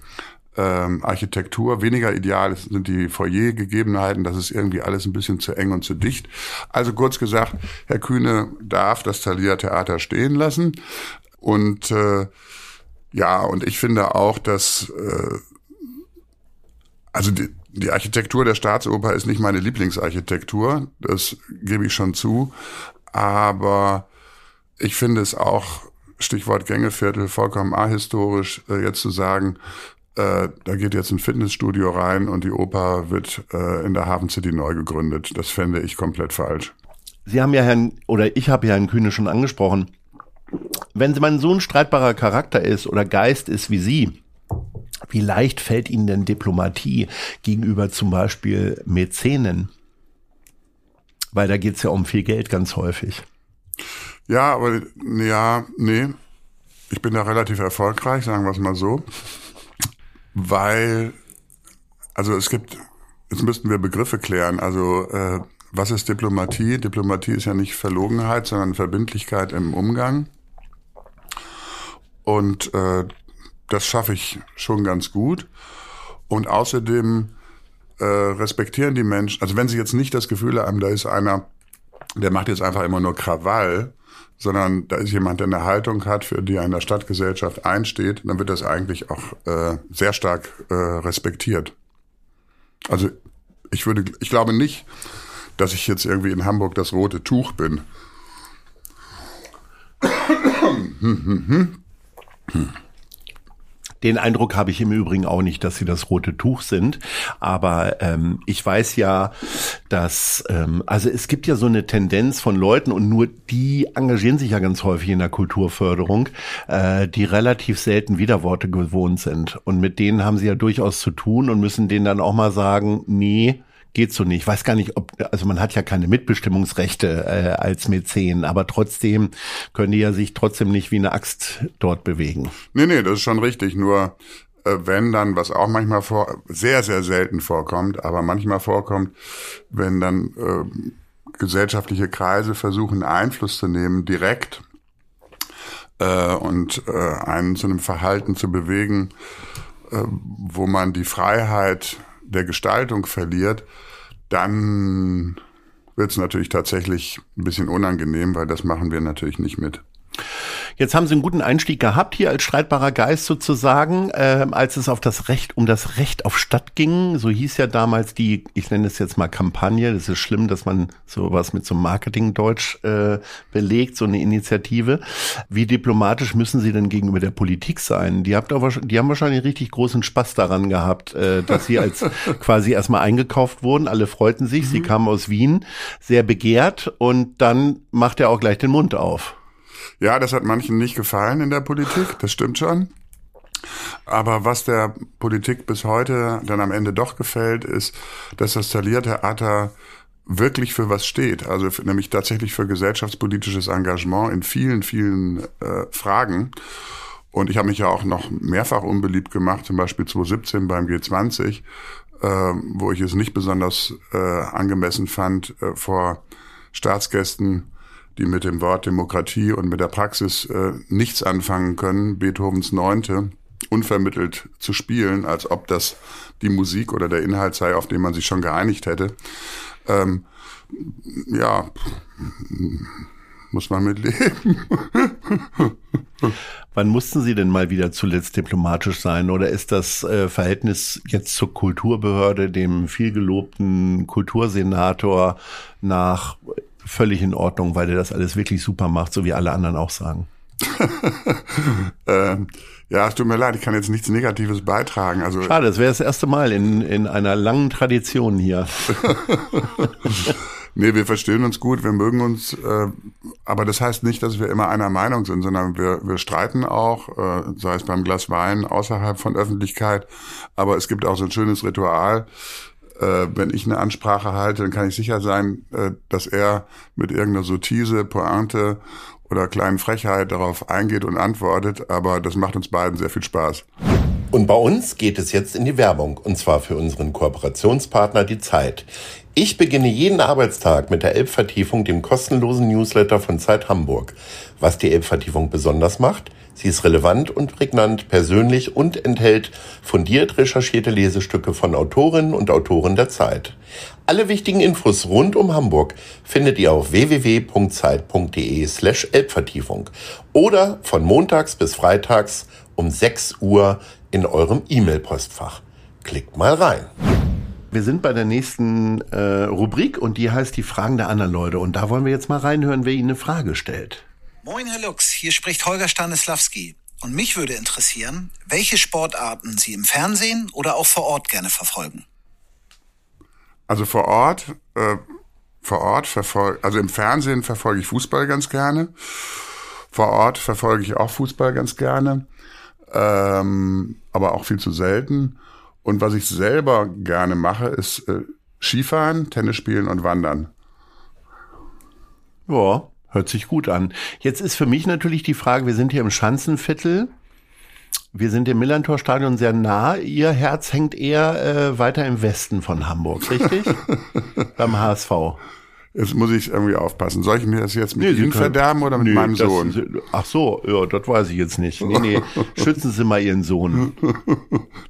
ähm, Architektur. Weniger ideal sind die Foyergegebenheiten. Das ist irgendwie alles ein bisschen zu eng und zu dicht. Also kurz gesagt, Herr Kühne darf das Thalia Theater stehen lassen. Und äh, ja, und ich finde auch, dass äh, also die, die Architektur der Staatsoper ist nicht meine Lieblingsarchitektur, das gebe ich schon zu. Aber ich finde es auch Stichwort Gängeviertel, vollkommen ahistorisch, äh, jetzt zu sagen, äh, da geht jetzt ein Fitnessstudio rein und die Oper wird äh, in der Hafen City neu gegründet. Das fände ich komplett falsch. Sie haben ja Herrn, oder ich habe ja Herrn Kühne schon angesprochen. Wenn man so ein streitbarer Charakter ist oder Geist ist wie Sie, wie leicht fällt Ihnen denn Diplomatie gegenüber zum Beispiel Mäzenen? Weil da geht es ja um viel Geld ganz häufig. Ja, aber ja, nee. Ich bin da relativ erfolgreich, sagen wir es mal so weil, also es gibt, jetzt müssten wir Begriffe klären. Also äh, was ist Diplomatie? Diplomatie ist ja nicht Verlogenheit, sondern Verbindlichkeit im Umgang. Und äh, das schaffe ich schon ganz gut. Und außerdem äh, respektieren die Menschen, also wenn sie jetzt nicht das Gefühl haben, da ist einer, der macht jetzt einfach immer nur Krawall, sondern da ist jemand, der eine Haltung hat, für die er in der Stadtgesellschaft einsteht, dann wird das eigentlich auch äh, sehr stark äh, respektiert. Also ich würde, ich glaube nicht, dass ich jetzt irgendwie in Hamburg das rote Tuch bin. Den Eindruck habe ich im Übrigen auch nicht, dass sie das rote Tuch sind. Aber ähm, ich weiß ja, dass, ähm, also es gibt ja so eine Tendenz von Leuten und nur die engagieren sich ja ganz häufig in der Kulturförderung, äh, die relativ selten Widerworte gewohnt sind. Und mit denen haben sie ja durchaus zu tun und müssen denen dann auch mal sagen, nee, geht so nicht. Ich weiß gar nicht, ob, also man hat ja keine Mitbestimmungsrechte äh, als Mäzen, aber trotzdem können die ja sich trotzdem nicht wie eine Axt dort bewegen. Nee, nee, das ist schon richtig. Nur äh, wenn dann, was auch manchmal vor, sehr, sehr selten vorkommt, aber manchmal vorkommt, wenn dann äh, gesellschaftliche Kreise versuchen, Einfluss zu nehmen, direkt äh, und äh, einen zu einem Verhalten zu bewegen, äh, wo man die Freiheit der Gestaltung verliert, dann wird es natürlich tatsächlich ein bisschen unangenehm, weil das machen wir natürlich nicht mit. Jetzt haben Sie einen guten Einstieg gehabt hier als streitbarer Geist sozusagen, äh, als es auf das Recht, um das Recht auf Stadt ging. So hieß ja damals die, ich nenne es jetzt mal Kampagne. Das ist schlimm, dass man sowas mit so Marketingdeutsch äh, belegt, so eine Initiative. Wie diplomatisch müssen Sie denn gegenüber der Politik sein? Die, habt aber, die haben wahrscheinlich richtig großen Spaß daran gehabt, äh, dass Sie als (laughs) quasi erstmal eingekauft wurden. Alle freuten sich. Mhm. Sie kamen aus Wien, sehr begehrt und dann macht er auch gleich den Mund auf. Ja, das hat manchen nicht gefallen in der Politik, das stimmt schon. Aber was der Politik bis heute dann am Ende doch gefällt, ist, dass das Taliertheater wirklich für was steht, also für, nämlich tatsächlich für gesellschaftspolitisches Engagement in vielen, vielen äh, Fragen. Und ich habe mich ja auch noch mehrfach unbeliebt gemacht, zum Beispiel 2017 beim G20, äh, wo ich es nicht besonders äh, angemessen fand, äh, vor Staatsgästen die mit dem Wort Demokratie und mit der Praxis äh, nichts anfangen können, Beethovens Neunte unvermittelt zu spielen, als ob das die Musik oder der Inhalt sei, auf den man sich schon geeinigt hätte. Ähm, ja, muss man mit leben. (laughs) Wann mussten Sie denn mal wieder zuletzt diplomatisch sein? Oder ist das äh, Verhältnis jetzt zur Kulturbehörde, dem vielgelobten Kultursenator nach völlig in Ordnung, weil der das alles wirklich super macht, so wie alle anderen auch sagen. (laughs) ähm, ja, es tut mir leid, ich kann jetzt nichts Negatives beitragen. Also Schade, das wäre das erste Mal in, in einer langen Tradition hier. (laughs) nee, wir verstehen uns gut, wir mögen uns, äh, aber das heißt nicht, dass wir immer einer Meinung sind, sondern wir, wir streiten auch, äh, sei es beim Glas Wein außerhalb von Öffentlichkeit, aber es gibt auch so ein schönes Ritual, äh, wenn ich eine Ansprache halte, dann kann ich sicher sein, äh, dass er mit irgendeiner Sotise, Pointe oder kleinen Frechheit darauf eingeht und antwortet. Aber das macht uns beiden sehr viel Spaß. Und bei uns geht es jetzt in die Werbung, und zwar für unseren Kooperationspartner Die Zeit. Ich beginne jeden Arbeitstag mit der Elbvertiefung, dem kostenlosen Newsletter von Zeit Hamburg. Was die Elbvertiefung besonders macht? Sie ist relevant und prägnant, persönlich und enthält fundiert recherchierte Lesestücke von Autorinnen und Autoren der Zeit. Alle wichtigen Infos rund um Hamburg findet ihr auf www.zeit.de slash Elbvertiefung oder von montags bis freitags um 6 Uhr in eurem E-Mail-Postfach. Klickt mal rein. Wir sind bei der nächsten äh, Rubrik und die heißt die Fragen der anderen Leute. Und da wollen wir jetzt mal reinhören, wer Ihnen eine Frage stellt. Moin, Herr Lux, hier spricht Holger Stanislawski. Und mich würde interessieren, welche Sportarten Sie im Fernsehen oder auch vor Ort gerne verfolgen. Also vor Ort, äh, vor Ort verfolge, also im Fernsehen verfolge ich Fußball ganz gerne. Vor Ort verfolge ich auch Fußball ganz gerne, ähm, aber auch viel zu selten. Und was ich selber gerne mache, ist äh, Skifahren, Tennis spielen und Wandern. Ja, Hört sich gut an. Jetzt ist für mich natürlich die Frage, wir sind hier im Schanzenviertel. Wir sind dem Millantor-Stadion sehr nah. Ihr Herz hängt eher äh, weiter im Westen von Hamburg, richtig? (laughs) Beim HSV. Jetzt muss ich irgendwie aufpassen. Soll ich mir das jetzt mit nee, Ihnen verderben oder mit nee, meinem Sohn? Das, ach so, ja, das weiß ich jetzt nicht. Nee, nee, (laughs) schützen Sie mal Ihren Sohn.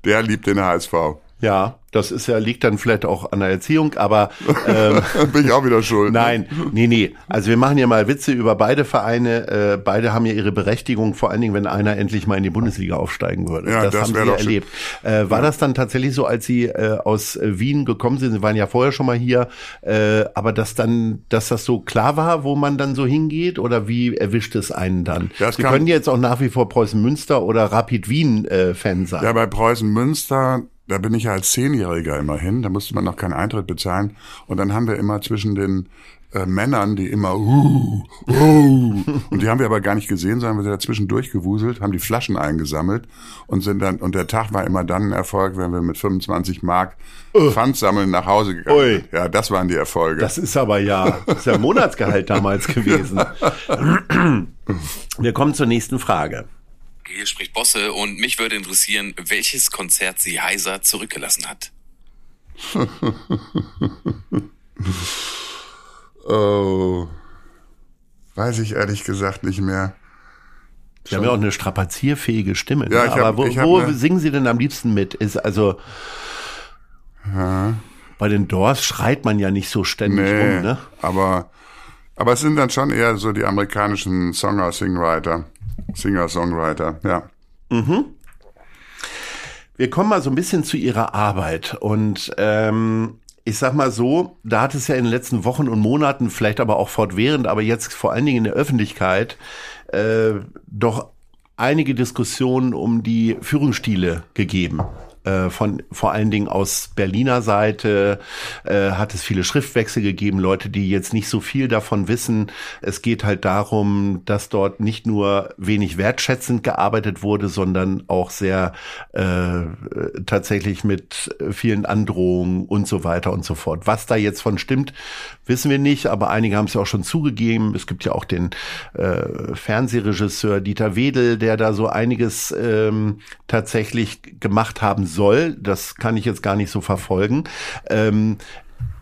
Der liebt den HSV. Ja, das ist ja, liegt dann vielleicht auch an der Erziehung, aber ähm, (laughs) bin ich auch wieder schuld. Nein, nee, nee. Also wir machen ja mal Witze über beide Vereine. Äh, beide haben ja ihre Berechtigung, vor allen Dingen, wenn einer endlich mal in die Bundesliga aufsteigen würde. Ja, das, das haben sie erlebt. Äh, war Ja. das dann tatsächlich so, als Sie äh, aus äh, Wien gekommen sind? Sie waren ja vorher schon mal hier, äh, aber dass dann, dass das so klar war, wo man dann so hingeht, oder wie erwischt es einen dann? Das Sie können jetzt auch nach wie vor Preußen Münster oder Rapid Wien äh, Fan sein. Ja, bei Preußen Münster, da bin ich ja als Zehnjähriger immerhin, da musste man noch keinen Eintritt bezahlen. Und dann haben wir immer zwischen den äh, Männern, die immer uh, uh, und die haben wir aber gar nicht gesehen, sondern wir sind dazwischen durchgewuselt, haben die Flaschen eingesammelt und sind dann, und der Tag war immer dann ein Erfolg, wenn wir mit 25 Mark Pfand sammeln nach Hause gegangen Ui. Ja, das waren die Erfolge. Das ist aber ja, das ist ja Monatsgehalt damals (laughs) gewesen. (laughs) Wir kommen zur nächsten Frage. Hier spricht Bosse und mich würde interessieren, welches Konzert sie heiser zurückgelassen hat. (laughs) oh, weiß ich ehrlich gesagt nicht mehr. Sie haben ja auch eine strapazierfähige Stimme. Ja, ne? ich Aber hab- wo, ich hab wo eine- singen Sie denn am liebsten mit? Ist also bei den Doors schreit man ja nicht so ständig Nee, rum, ne? aber, aber es sind dann schon eher so die amerikanischen Songer, Singwriter, Singer-Songwriter, ja. Wir kommen mal so ein bisschen zu Ihrer Arbeit und ähm, ich sag mal so, da hat es ja in den letzten Wochen und Monaten, vielleicht aber auch fortwährend, aber jetzt vor allen Dingen in der Öffentlichkeit, äh, doch einige Diskussionen um die Führungsstile gegeben. Äh, Von vor allen Dingen aus Berliner Seite äh, hat es viele Schriftwechsel gegeben, Leute, die jetzt nicht so viel davon wissen. Es geht halt darum, dass dort nicht nur wenig wertschätzend gearbeitet wurde, sondern auch sehr äh, tatsächlich mit vielen Androhungen und so weiter und so fort. Was da jetzt von stimmt, wissen wir nicht, aber einige haben es ja auch schon zugegeben. Es gibt ja auch den äh, Fernsehregisseur Dieter Wedel, der da so einiges ähm, tatsächlich gemacht haben soll. Das kann ich jetzt gar nicht so verfolgen. Ähm,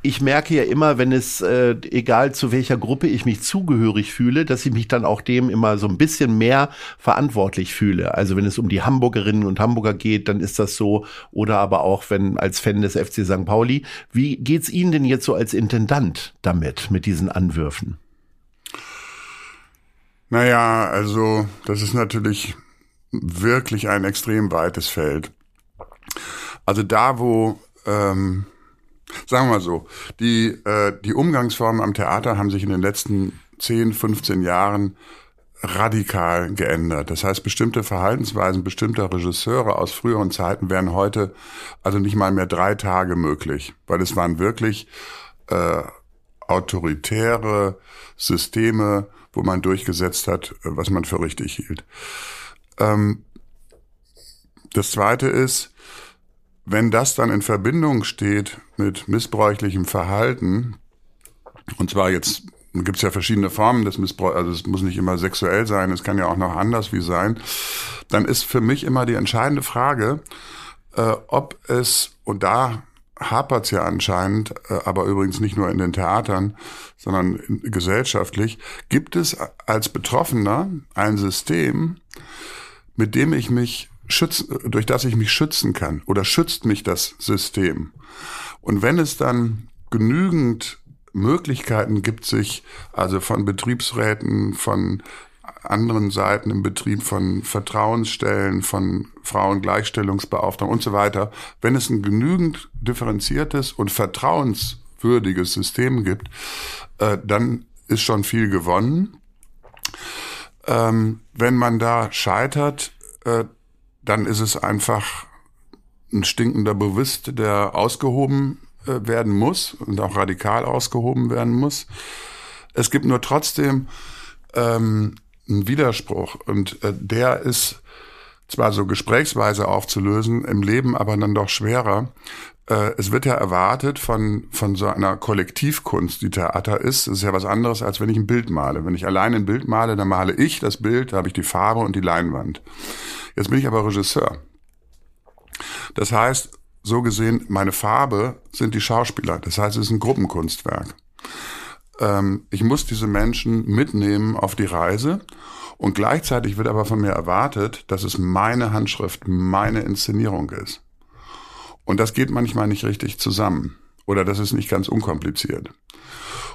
ich merke ja immer, wenn es, äh, egal zu welcher Gruppe ich mich zugehörig fühle, dass ich mich dann auch dem immer so ein bisschen mehr verantwortlich fühle. Also wenn es um die Hamburgerinnen und Hamburger geht, dann ist das so. Oder aber auch, wenn als Fan des FC St. Pauli. Wie geht's Ihnen denn jetzt so als Intendant damit, mit diesen Anwürfen? Naja, also das ist natürlich wirklich ein extrem weites Feld. Also da, wo, ähm, sagen wir mal so, die, äh, die Umgangsformen am Theater haben sich in den letzten 10, 15 Jahren radikal geändert. Das heißt, bestimmte Verhaltensweisen bestimmter Regisseure aus früheren Zeiten wären heute also nicht mal mehr drei Tage möglich, weil es waren wirklich äh, autoritäre Systeme, wo man durchgesetzt hat, äh, was man für richtig hielt. Ähm, das Zweite ist, wenn das dann in Verbindung steht mit missbräuchlichem Verhalten, und zwar jetzt gibt es ja verschiedene Formen des Missbrauchs, also es muss nicht immer sexuell sein, es kann ja auch noch anders wie sein, dann ist für mich immer die entscheidende Frage, äh, ob es, und da hapert es ja anscheinend, äh, aber übrigens nicht nur in den Theatern, sondern in, gesellschaftlich, gibt es als Betroffener ein System, mit dem ich mich schützen, durch das ich mich schützen kann oder schützt mich das System. Und wenn es dann genügend Möglichkeiten gibt, sich also von Betriebsräten, von anderen Seiten im Betrieb, von Vertrauensstellen, von Frauengleichstellungsbeauftragten und so weiter, wenn es ein genügend differenziertes und vertrauenswürdiges System gibt, äh, dann ist schon viel gewonnen. Ähm, wenn man da scheitert, äh, dann ist es einfach ein stinkender Bewusst, der ausgehoben äh, werden muss und auch radikal ausgehoben werden muss. Es gibt nur trotzdem ähm, einen Widerspruch und äh, der ist zwar so gesprächsweise aufzulösen, im Leben aber dann doch schwerer. Äh, es wird ja erwartet von, von so einer Kollektivkunst, die Theater ist. Das ist ja was anderes, als wenn ich ein Bild male. Wenn ich allein ein Bild male, dann male ich das Bild, da habe ich die Farbe und die Leinwand. Jetzt bin ich aber Regisseur. Das heißt, so gesehen, meine Farbe sind die Schauspieler. Das heißt, es ist ein Gruppenkunstwerk. Ähm, ich muss diese Menschen mitnehmen auf die Reise und gleichzeitig wird aber von mir erwartet, dass es meine Handschrift, meine Inszenierung ist. Und das geht manchmal nicht richtig zusammen. Oder das ist nicht ganz unkompliziert.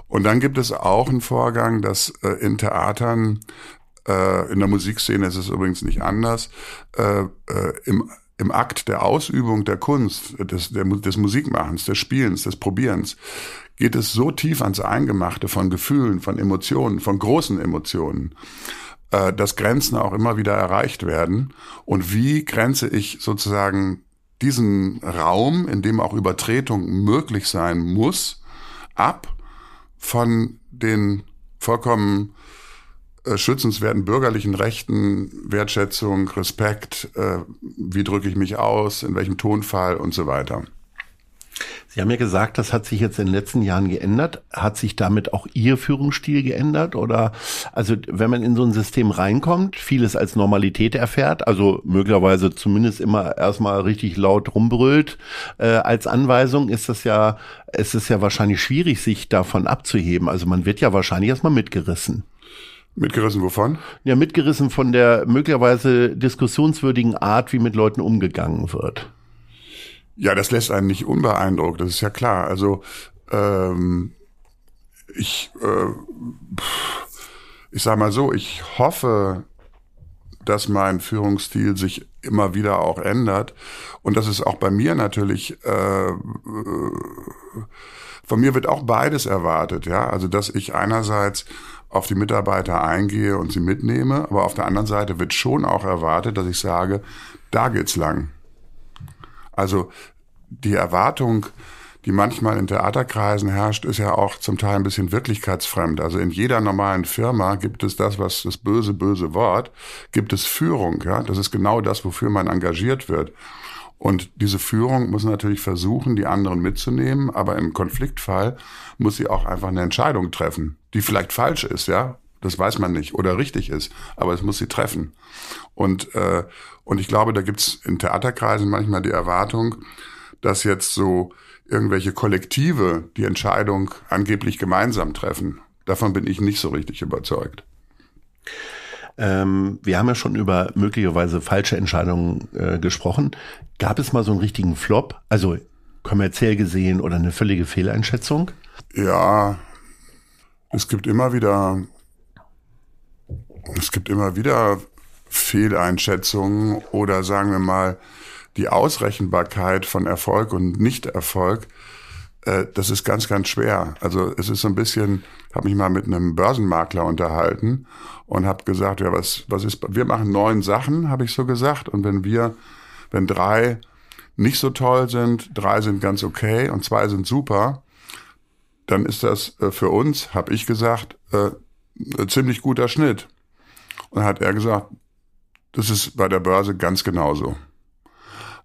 Und dann gibt es auch einen Vorgang, dass äh, in Theatern, äh, in der Musikszene ist es übrigens nicht anders, äh, äh, im, im Akt der Ausübung der Kunst, des, der, des Musikmachens, des Spielens, des Probierens, geht es so tief ans Eingemachte von Gefühlen, von Emotionen, von großen Emotionen, äh, dass Grenzen auch immer wieder erreicht werden. Und wie grenze ich sozusagen diesen Raum, in dem auch Übertretung möglich sein muss, ab von den vollkommen äh, schützenswerten bürgerlichen Rechten, Wertschätzung, Respekt, äh, wie drücke ich mich aus, in welchem Tonfall und so weiter. Sie haben ja gesagt, das hat sich jetzt in den letzten Jahren geändert. Hat sich damit auch Ihr Führungsstil geändert? Oder, also, wenn man in so ein System reinkommt, vieles als Normalität erfährt, also möglicherweise zumindest immer erstmal richtig laut rumbrüllt, äh, als Anweisung, ist das ja, ist es ja wahrscheinlich schwierig, sich davon abzuheben. Also man wird ja wahrscheinlich erstmal mitgerissen. Mitgerissen wovon? Ja, mitgerissen von der möglicherweise diskussionswürdigen Art, wie mit Leuten umgegangen wird. Ja, das lässt einen nicht unbeeindruckt, das ist ja klar. Also ähm, ich, äh, ich sag mal so, ich hoffe, dass mein Führungsstil sich immer wieder auch ändert und dass es auch bei mir natürlich äh, von mir wird auch beides erwartet, ja, also dass ich einerseits auf die Mitarbeiter eingehe und sie mitnehme, aber auf der anderen Seite wird schon auch erwartet, dass ich sage, da geht's lang. Also die Erwartung, die manchmal in Theaterkreisen herrscht, ist ja auch zum Teil ein bisschen wirklichkeitsfremd. Also in jeder normalen Firma gibt es das, was das böse, böse Wort, gibt es Führung. Ja, das ist genau das, wofür man engagiert wird. Und diese Führung muss natürlich versuchen, die anderen mitzunehmen, aber im Konfliktfall muss sie auch einfach eine Entscheidung treffen, die vielleicht falsch ist, ja, das weiß man nicht oder richtig ist, aber es muss sie treffen. Und äh, und ich glaube, da gibt's in Theaterkreisen manchmal die Erwartung, dass jetzt so irgendwelche Kollektive die Entscheidung angeblich gemeinsam treffen. Davon bin ich nicht so richtig überzeugt. Ähm, wir haben ja schon über möglicherweise falsche Entscheidungen äh, gesprochen. Gab es mal so einen richtigen Flop, also kommerziell gesehen oder eine völlige Fehleinschätzung? Ja, es gibt immer wieder, es gibt immer wieder Fehleinschätzungen oder sagen wir mal die Ausrechenbarkeit von Erfolg und Nichterfolg, äh, das ist ganz, ganz schwer. Also es ist so ein bisschen, habe mich mal mit einem Börsenmakler unterhalten und habe gesagt, ja, was, was ist, wir machen neun Sachen, habe ich so gesagt. Und wenn wir, wenn drei nicht so toll sind, drei sind ganz okay und zwei sind super, dann ist das äh, für uns, habe ich gesagt, äh, ziemlich guter Schnitt. Und hat er gesagt, das ist bei der Börse ganz genauso.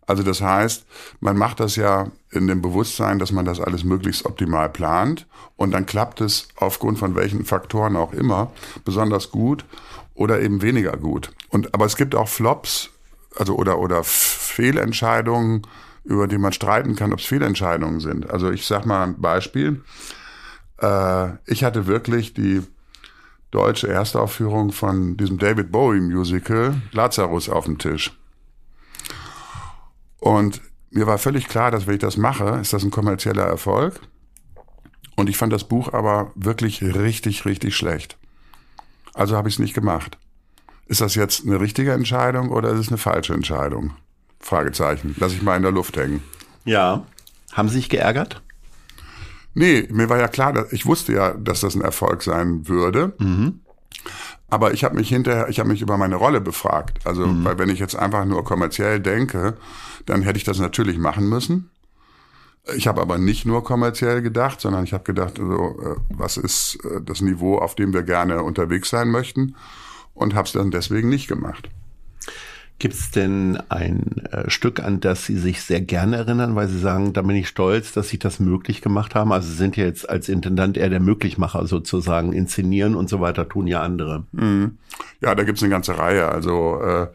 Also das heißt, man macht das ja in dem Bewusstsein, dass man das alles möglichst optimal plant und dann klappt es aufgrund von welchen Faktoren auch immer besonders gut oder eben weniger gut. Und aber es gibt auch Flops, also oder oder Fehlentscheidungen, über die man streiten kann, ob es Fehlentscheidungen sind. Also ich sag mal ein Beispiel. Äh, ich hatte wirklich die deutsche Erstaufführung von diesem David Bowie Musical Lazarus auf dem Tisch. Und mir war völlig klar, dass wenn ich das mache, ist das ein kommerzieller Erfolg. Und ich fand das Buch aber wirklich richtig, richtig schlecht. Also habe ich es nicht gemacht. Ist das jetzt eine richtige Entscheidung oder ist es eine falsche Entscheidung? Fragezeichen. Lass ich mal in der Luft hängen. Ja. Haben Sie sich geärgert? Nee, mir war ja klar, dass, ich wusste ja, dass das ein Erfolg sein würde. Mhm. Aber ich habe mich hinterher, ich habe mich über meine Rolle befragt. Also, mhm. weil wenn ich jetzt einfach nur kommerziell denke, dann hätte ich das natürlich machen müssen. Ich habe aber nicht nur kommerziell gedacht, sondern ich habe gedacht, also, was ist äh, das Niveau, auf dem wir gerne unterwegs sein möchten und habe es dann deswegen nicht gemacht. Gibt es denn ein äh, Stück, an das Sie sich sehr gerne erinnern, weil Sie sagen, da bin ich stolz, dass Sie das möglich gemacht haben? Also Sie sind ja jetzt als Intendant eher der Möglichmacher sozusagen. Inszenieren und so weiter tun ja andere. Mhm. Ja, da gibt es eine ganze Reihe. Also äh,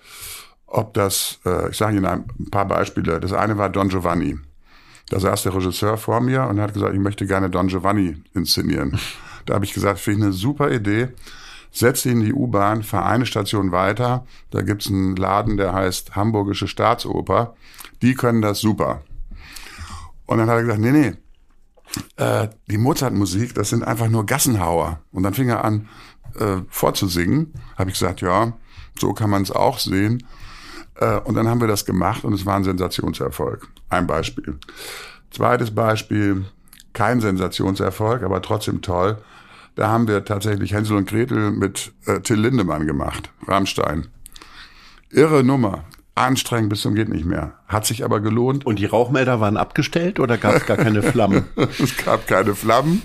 ob das, äh, ich sage Ihnen ein paar Beispiele. Das eine war Don Giovanni. Da saß der Regisseur vor mir und hat gesagt, ich möchte gerne Don Giovanni inszenieren. (laughs) Da habe ich gesagt, finde ich eine super Idee setz dich in die U-Bahn, fahr eine Station weiter, da gibt's einen Laden, der heißt Hamburgische Staatsoper. Die können das super. Und dann hat er gesagt, nee, nee, äh, die Mozart-Musik, das sind einfach nur Gassenhauer. Und dann fing er an äh, vorzusingen. Habe ich gesagt, ja, so kann man es auch sehen. Äh, und dann haben wir das gemacht und es war ein Sensationserfolg. Ein Beispiel. Zweites Beispiel, kein Sensationserfolg, aber trotzdem toll. Da haben wir tatsächlich Hänsel und Gretel mit äh, Till Lindemann gemacht, Rammstein. Irre Nummer anstrengend bis zum geht nicht mehr. Hat sich aber gelohnt. Und die Rauchmelder waren abgestellt oder gab es gar keine Flammen? (laughs) es gab keine Flammen,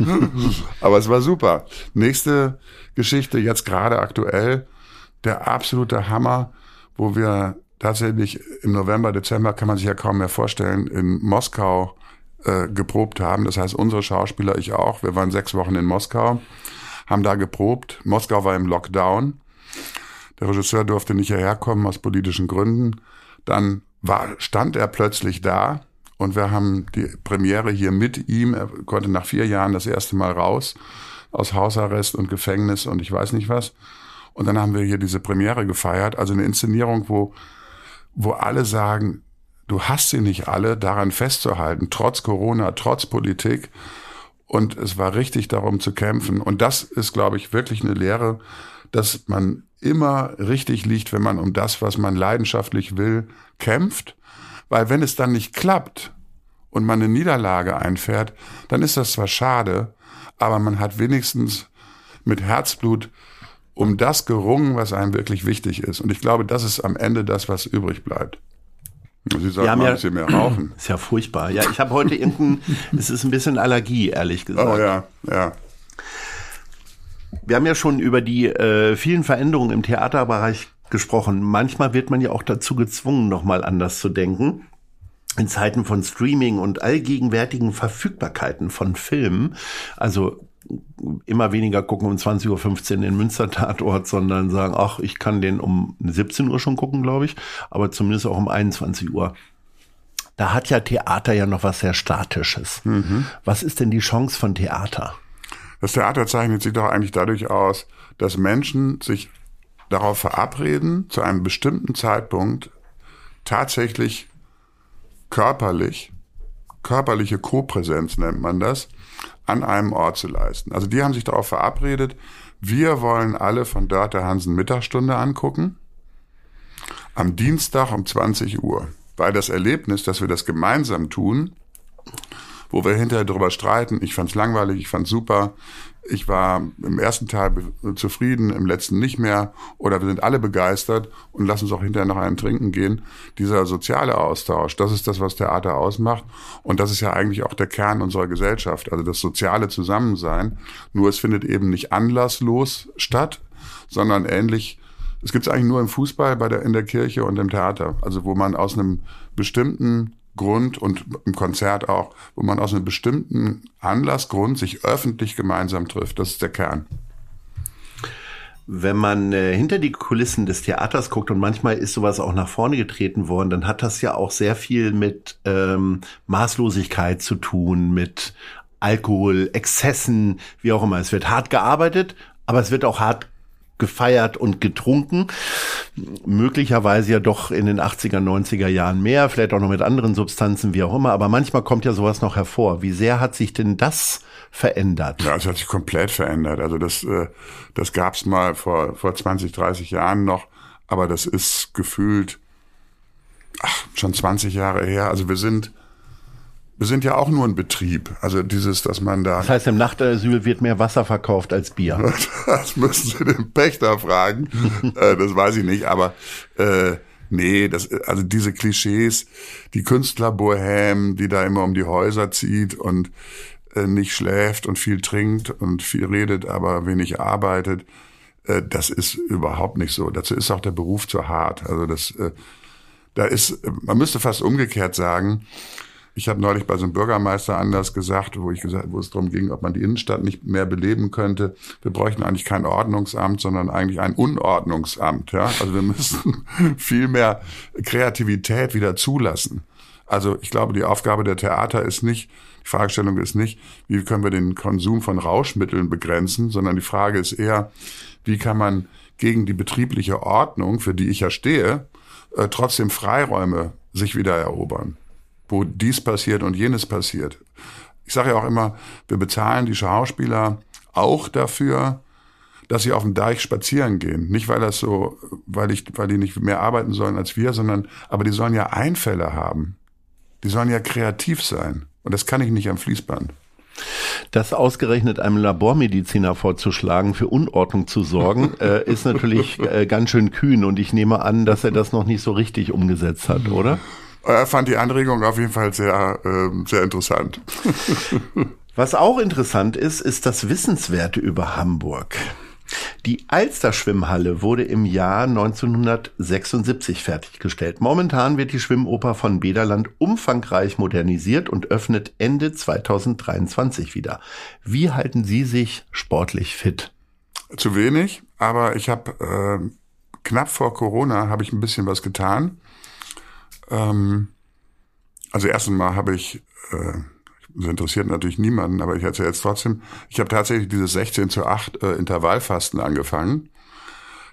aber es war super. Nächste Geschichte, jetzt gerade aktuell, der absolute Hammer, wo wir tatsächlich im November, Dezember, kann man sich ja kaum mehr vorstellen, in Moskau äh, geprobt haben. Das heißt, unsere Schauspieler, ich auch, wir waren sechs Wochen in Moskau, haben da geprobt. Moskau war im Lockdown. Der Regisseur durfte nicht hierher kommen aus politischen Gründen. Dann war, stand er plötzlich da und wir haben die Premiere hier mit ihm. Er konnte nach vier Jahren das erste Mal raus aus Hausarrest und Gefängnis und ich weiß nicht was. Und dann haben wir hier diese Premiere gefeiert, also eine Inszenierung, wo, wo alle sagen, du hast sie nicht alle, daran festzuhalten, trotz Corona, trotz Politik. Und es war richtig darum zu kämpfen. Und das ist, glaube ich, wirklich eine Lehre, dass man immer richtig liegt, wenn man um das, was man leidenschaftlich will, kämpft. Weil wenn es dann nicht klappt und man eine Niederlage einfährt, dann ist das zwar schade, aber man hat wenigstens mit Herzblut um das gerungen, was einem wirklich wichtig ist. Und ich glaube, das ist am Ende das, was übrig bleibt. Sie sollten mal ja, ein bisschen mehr rauchen. (clears throat) Ist ja furchtbar. Ja, ich habe heute irgendein, es ist ein bisschen Allergie, ehrlich gesagt. Oh ja, ja. Wir haben ja schon über die äh, vielen Veränderungen im Theaterbereich gesprochen. Manchmal wird man ja auch dazu gezwungen, nochmal anders zu denken. In Zeiten von Streaming und allgegenwärtigen Verfügbarkeiten von Filmen, also immer weniger gucken um 20.15 Uhr in den Münster-Tatort, sondern sagen, ach, ich kann den um 17 Uhr schon gucken, glaube ich, aber zumindest auch um 21 Uhr. Da hat ja Theater ja noch was sehr Statisches. Mhm. Was ist denn die Chance von Theater? Das Theater zeichnet sich doch eigentlich dadurch aus, dass Menschen sich darauf verabreden, zu einem bestimmten Zeitpunkt tatsächlich körperlich, körperliche Kopräsenz nennt man das, an einem Ort zu leisten. Also die haben sich darauf verabredet, wir wollen alle von Dörte Hansen Mittagsstunde angucken. Am Dienstag um 20 Uhr. Weil das Erlebnis, dass wir das gemeinsam tun, wo wir hinterher darüber streiten. Ich fand's langweilig, ich fand's super. Ich war im ersten Teil zufrieden, im letzten nicht mehr. Oder wir sind alle begeistert und lassen uns auch hinterher noch einen trinken gehen. Dieser soziale Austausch, das ist das, was Theater ausmacht. Und das ist ja eigentlich auch der Kern unserer Gesellschaft, also das soziale Zusammensein. Nur es findet eben nicht anlasslos statt, sondern ähnlich es gibt es eigentlich nur im Fußball, bei der, in der Kirche und im Theater. Also wo man aus einem bestimmten Grund und im Konzert auch, wo man aus einem bestimmten Anlassgrund sich öffentlich gemeinsam trifft. Das ist der Kern. Wenn man äh, hinter die Kulissen des Theaters guckt und manchmal ist sowas auch nach vorne getreten worden, dann hat das ja auch sehr viel mit ähm, Maßlosigkeit zu tun, mit Alkohol, Exzessen, wie auch immer. Es wird hart gearbeitet, aber es wird auch hart gefeiert und getrunken. Möglicherweise ja doch in den 80er, 90er Jahren mehr, vielleicht auch noch mit anderen Substanzen, wie auch immer. Aber manchmal kommt ja sowas noch hervor. Wie sehr hat sich denn das verändert? Ja, es hat sich komplett verändert. Also das, äh, das gab's mal vor, vor 20, 30 Jahren noch. Aber das ist gefühlt ach, schon 20 Jahre her. Also wir sind sind ja auch nur ein Betrieb. Also dieses, dass man da. Das heißt, im Nachtasyl wird mehr Wasser verkauft als Bier. (laughs) das müssen Sie den Pächter fragen. (laughs) äh, das weiß ich nicht, aber äh, nee, das, also diese Klischees, die Künstlerbohem, die da immer um die Häuser zieht und äh, nicht schläft und viel trinkt und viel redet, aber wenig arbeitet, äh, das ist überhaupt nicht so. Dazu ist auch der Beruf zu hart. Also das, äh, da ist, man müsste fast umgekehrt sagen, ich habe neulich bei so einem Bürgermeister anders gesagt, wo ich gesagt, wo es darum ging, ob man die Innenstadt nicht mehr beleben könnte. Wir bräuchten eigentlich kein Ordnungsamt, sondern eigentlich ein Unordnungsamt. Ja, also wir (laughs) müssen viel mehr Kreativität wieder zulassen. Also ich glaube, die Aufgabe der Theater ist nicht, die Fragestellung ist nicht, wie können wir den Konsum von Rauschmitteln begrenzen, sondern die Frage ist eher, wie kann man gegen die betriebliche Ordnung, für die ich ja stehe, äh, trotzdem Freiräume sich wieder erobern. Wo dies passiert und jenes passiert. Ich sage ja auch immer, wir bezahlen die Schauspieler auch dafür, dass sie auf dem Deich spazieren gehen. Nicht weil das so, weil ich, weil die nicht mehr arbeiten sollen als wir, sondern, aber die sollen ja Einfälle haben. Die sollen ja kreativ sein. Und das kann ich nicht am Fließband. Das ausgerechnet einem Labormediziner vorzuschlagen, für Unordnung zu sorgen, (laughs) äh, ist natürlich äh, ganz schön kühn und ich nehme an, dass er das noch nicht so richtig umgesetzt hat, oder? Er fand die Anregung auf jeden Fall sehr, äh, sehr interessant. (laughs) Was auch interessant ist, ist das Wissenswerte über Hamburg. Die Alster-Schwimmhalle wurde im Jahr 1976 fertiggestellt. Momentan wird die Schwimmoper von Bederland umfangreich modernisiert und öffnet Ende 2023 wieder. Wie halten Sie sich sportlich fit? Zu wenig, aber ich habe äh, knapp vor Corona habe ich ein bisschen was getan. Ähm, also erstens mal habe ich äh, das interessiert natürlich niemanden, aber ich erzähle jetzt trotzdem. Ich habe tatsächlich dieses 16 zu 8 äh, Intervallfasten angefangen.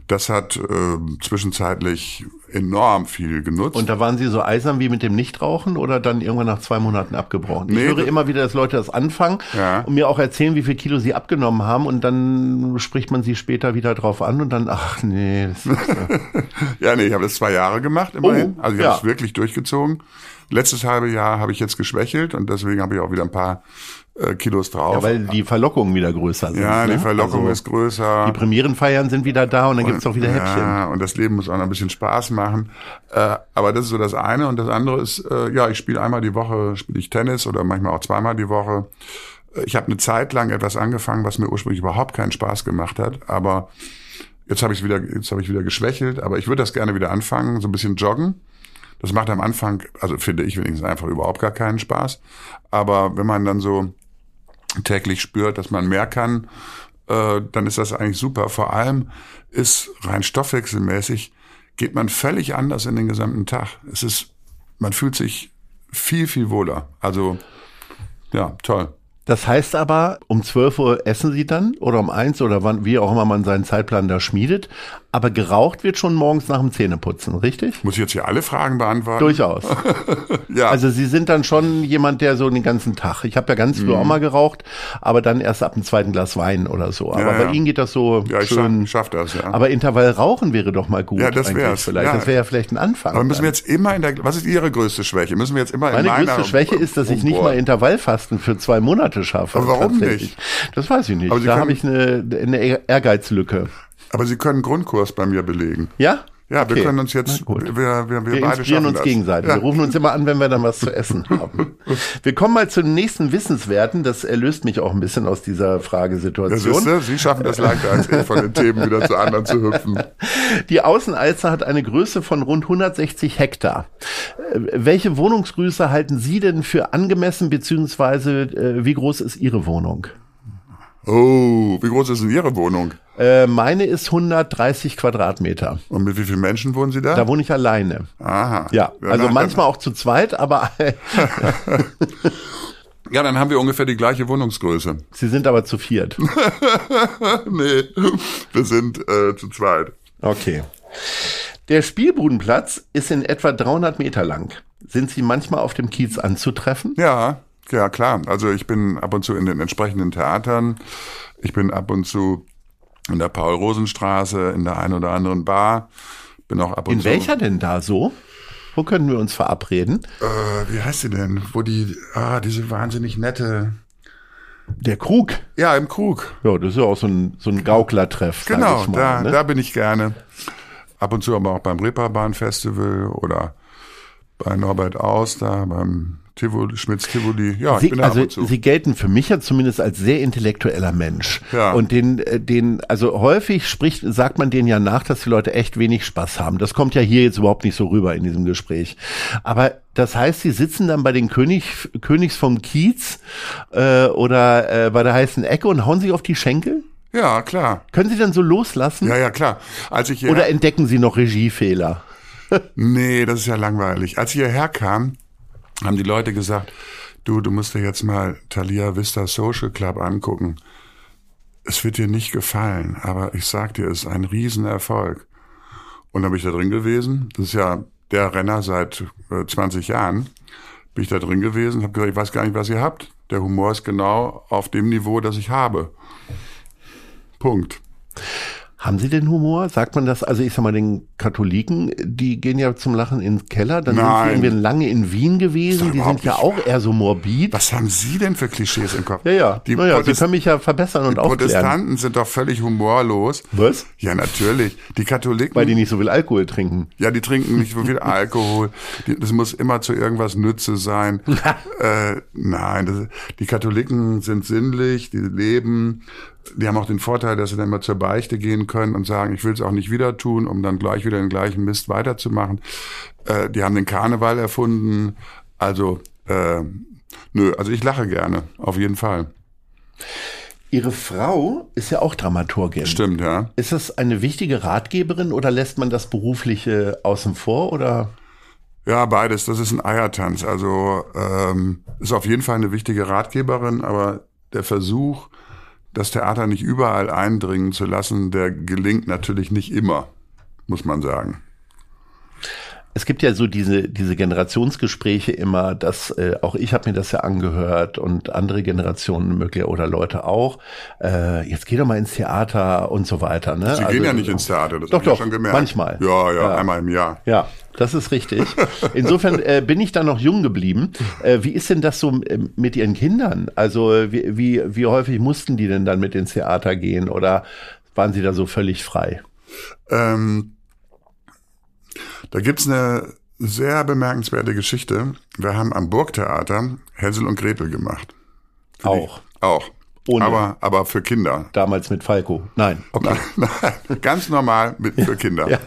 Das hat äh, zwischenzeitlich enorm viel genutzt. Und da waren Sie so eisern wie mit dem Nichtrauchen oder dann irgendwann nach zwei Monaten abgebrochen? Nee, ich höre immer wieder, dass Leute das anfangen ja. und mir auch erzählen, wie viel Kilo sie abgenommen haben und dann spricht man sie später wieder drauf an und dann, ach nee. Das ist, (laughs) ja, nee, ich habe das zwei Jahre gemacht immerhin. Oh, also ich ja. habe es wirklich durchgezogen. Letztes halbe Jahr habe ich jetzt geschwächelt und deswegen habe ich auch wieder ein paar äh, Kilos drauf. Ja, weil die Verlockungen wieder größer sind. Ja, die ne? Verlockung also, ist größer. Die Premierenfeiern sind wieder da und dann und, gibt's auch wieder Häppchen. Ja, und das Leben muss auch noch ein bisschen Spaß machen. Äh, aber das ist so das eine. Und das andere ist, äh, ja, ich spiele einmal die Woche, spiele ich Tennis oder manchmal auch zweimal die Woche. Ich habe eine Zeit lang etwas angefangen, was mir ursprünglich überhaupt keinen Spaß gemacht hat. Aber jetzt habe ich wieder, jetzt habe ich wieder geschwächelt. Aber ich würde das gerne wieder anfangen, so ein bisschen joggen. Das macht am Anfang, also finde ich wenigstens einfach überhaupt gar keinen Spaß. Aber wenn man dann so täglich spürt, dass man mehr kann, äh, dann ist das eigentlich super. Vor allem ist rein stoffwechselmäßig geht man völlig anders in den gesamten Tag. Es ist, man fühlt sich viel, viel wohler. Also, ja, toll. Das heißt aber, um 12 Uhr essen Sie dann oder um eins oder wann, wie auch immer man seinen Zeitplan da schmiedet. Aber geraucht wird schon morgens nach dem Zähneputzen, richtig? Muss ich jetzt hier alle Fragen beantworten? Durchaus. (laughs) ja. Also Sie sind dann schon jemand, der so den ganzen Tag. Ich habe ja ganz früh mhm. auch mal geraucht, aber dann erst ab dem zweiten Glas Wein oder so. Aber ja, bei ja. Ihnen geht das so ja, ich schön. Schaff, schaff das, ja. Aber Intervall rauchen wäre doch mal gut. Ja, das wäre vielleicht. Ja. Das wäre ja vielleicht ein Anfang. Aber müssen wir jetzt immer in der, was ist Ihre größte Schwäche? Müssen wir jetzt immer Meine in meiner... größte Schwäche ist, dass ich nicht mal Intervallfasten für zwei Monate schaffe. Aber warum nicht? Das weiß ich nicht. da habe ich eine, eine Ehrgeizlücke. Aber Sie können Grundkurs bei mir belegen. Ja? Ja, okay. wir können uns jetzt, wir, wir, wir, wir beide inspirieren uns das. gegenseitig. Ja. Wir rufen uns immer an, wenn wir dann was zu essen (laughs) haben. Wir kommen mal zum nächsten Wissenswerten. Das erlöst mich auch ein bisschen aus dieser Fragesituation. Das ist, Sie schaffen das leichter als ich, von den Themen wieder zu anderen zu hüpfen. (laughs) Die Außenalster hat eine Größe von rund 160 Hektar. Äh, welche Wohnungsgröße halten Sie denn für angemessen, beziehungsweise äh, wie groß ist Ihre Wohnung? Oh, wie groß ist denn Ihre Wohnung? Äh, meine ist 130 Quadratmeter. Und mit wie vielen Menschen wohnen Sie da? Da wohne ich alleine. Aha. Ja, also manchmal auch zu zweit, aber. (laughs) ja, dann haben wir ungefähr die gleiche Wohnungsgröße. Sie sind aber zu viert. (laughs) nee, wir sind äh, zu zweit. Okay. Der Spielbudenplatz ist in etwa 300 Meter lang. Sind Sie manchmal auf dem Kiez anzutreffen? Ja, ja, klar. Also ich bin ab und zu in den entsprechenden Theatern. Ich bin ab und zu in der Paul-Rosen-Straße, in der einen oder anderen Bar. Bin auch ab und in. In welcher denn da so? Wo können wir uns verabreden? Äh, wie heißt sie denn? Wo die, ah, diese wahnsinnig nette. Der Krug. Ja, im Krug. Ja, das ist ja auch so ein, so ein Gauklertreff. Genau, mal, da, ne? da bin ich gerne. Ab und zu aber auch beim Reeperbahn Festival oder bei Norbert Aus da beim Tivoli, Schmitz Tivoli, ja, Sie, ich bin da also Sie gelten für mich ja zumindest als sehr intellektueller Mensch. Ja. Und den, äh, den, also häufig spricht, sagt man denen ja nach, dass die Leute echt wenig Spaß haben. Das kommt ja hier jetzt überhaupt nicht so rüber in diesem Gespräch. Aber das heißt, Sie sitzen dann bei den König, Königs vom Kiez äh, oder äh, bei der heißen Ecke und hauen sich auf die Schenkel? Ja, klar. Können Sie dann so loslassen? Ja, ja, klar. Als ich Oder entdecken Sie noch Regiefehler? (laughs) nee, das ist ja langweilig. Als ich hierher kam, haben die Leute gesagt, du, du musst dir jetzt mal Thalia Vista Social Club angucken. Es wird dir nicht gefallen, aber ich sag dir, es ist ein Riesenerfolg. Und dann bin ich da drin gewesen. Das ist ja der Renner seit 20 äh, Jahren. bin ich da drin gewesen, habe gesagt, ich weiß gar nicht, was ihr habt. Der Humor ist genau auf dem Niveau, das ich habe. Punkt. Haben Sie den Humor? Sagt man das? Also ich sag mal, den Katholiken, die gehen ja zum Lachen ins Keller. Dann Nein. sind sie irgendwie lange in Wien gewesen. Die sind ja auch eher so morbid. Was haben Sie denn für Klischees im Kopf? Ja, ja. Die, naja, Sie Protest können mich ja verbessern und die aufklären. Protestanten sind doch völlig humorlos. Was? Ja, natürlich. Die Katholiken. Weil die nicht so viel Alkohol trinken. Ja, die trinken nicht so viel (laughs) Alkohol. Die, das muss immer zu irgendwas Nütze sein. (laughs) äh, nein, das, die Katholiken sind sinnlich, die leben. Die haben auch den Vorteil, dass sie dann mal zur Beichte gehen können und sagen, ich will es auch nicht wieder tun, um dann gleich wieder den gleichen Mist weiterzumachen. Äh, die haben den Karneval erfunden. Also, äh, nö, also ich lache gerne, auf jeden Fall. Ihre Frau ist ja auch Dramaturgin. Stimmt, ja. Ist das eine wichtige Ratgeberin oder lässt man das Berufliche außen vor oder? Ja, beides. Das ist ein Eiertanz. Also ähm, ist auf jeden Fall eine wichtige Ratgeberin, aber der Versuch, das Theater nicht überall eindringen zu lassen, der gelingt natürlich nicht immer, muss man sagen. Es gibt ja so diese, diese Generationsgespräche immer, dass äh, auch ich habe mir das ja angehört und andere Generationen möglich oder Leute auch. Äh, jetzt geh doch mal ins Theater und so weiter. Ne? Sie Also- gehen ja nicht ins Theater, das Doch, ich ja doch, schon gemerkt. manchmal. Ja, ja, Ja. einmal im Jahr. Ja, das ist richtig. (laughs) Insofern äh, bin ich da noch jung geblieben. Äh, wie ist denn das so äh, mit Ihren Kindern? Also wie, wie, wie häufig mussten die denn dann mit ins Theater gehen oder waren sie da so völlig frei? Ähm, da gibt's eine sehr bemerkenswerte Geschichte. Wir haben am Burgtheater Hänsel und Gretel gemacht. Auch. Auch. Ohne. Aber, aber für Kinder. Damals mit Falco. Nein. Okay. Nein, (laughs) nein, ganz normal mit, für Kinder. Ja.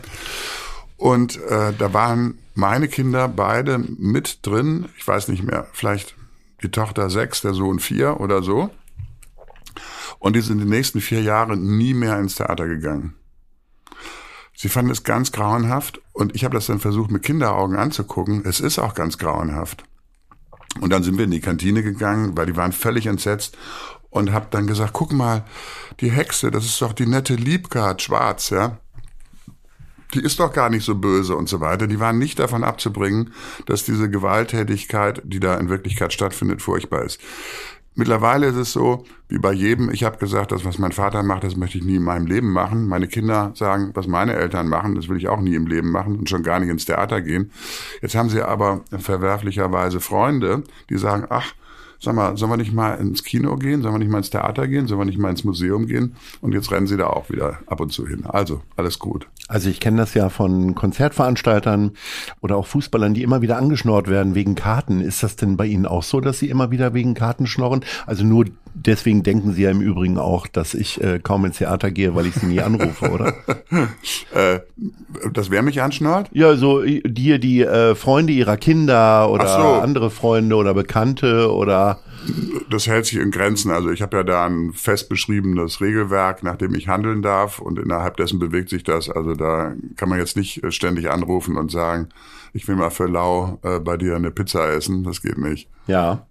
Und äh, da waren meine Kinder beide mit drin. Ich weiß nicht mehr, vielleicht die Tochter sechs, der Sohn vier oder so. Und die sind die nächsten vier Jahre nie mehr ins Theater gegangen. Sie fanden es ganz grauenhaft und ich habe das dann versucht mit Kinderaugen anzugucken. Es ist auch ganz grauenhaft. Und dann sind wir in die Kantine gegangen, weil die waren völlig entsetzt und hab dann gesagt, guck mal, die Hexe, das ist doch die nette Liebgard Schwarz, ja. Die ist doch gar nicht so böse und so weiter. Die waren nicht davon abzubringen, dass diese Gewalttätigkeit, die da in Wirklichkeit stattfindet, furchtbar ist. Mittlerweile ist es so, wie bei jedem, ich habe gesagt, das, was mein Vater macht, das möchte ich nie in meinem Leben machen. Meine Kinder sagen, was meine Eltern machen, das will ich auch nie im Leben machen und schon gar nicht ins Theater gehen. Jetzt haben sie aber verwerflicherweise Freunde, die sagen, ach, sag mal, sollen wir nicht mal ins Kino gehen? Sollen wir nicht mal ins Theater gehen? Sollen wir nicht mal ins Museum gehen? Und jetzt rennen sie da auch wieder ab und zu hin. Also, alles gut. Also ich kenne das ja von Konzertveranstaltern oder auch Fußballern, die immer wieder angeschnort werden wegen Karten. Ist das denn bei Ihnen auch so, dass Sie immer wieder wegen Karten schnorren? Also nur deswegen denken Sie ja im Übrigen auch, dass ich äh, kaum ins Theater gehe, weil ich Sie nie anrufe, oder? (laughs) Äh, das wer mich anschnort? Ja, so äh, die, die äh, Freunde ihrer Kinder oder so. andere Freunde oder Bekannte oder Das hält sich in Grenzen. Also ich habe ja da ein fest beschriebenes Regelwerk, nach dem ich handeln darf und innerhalb dessen bewegt sich das. Also da kann man jetzt nicht äh, ständig anrufen und sagen, ich will mal für Lau äh, bei dir eine Pizza essen. Das geht nicht. ja.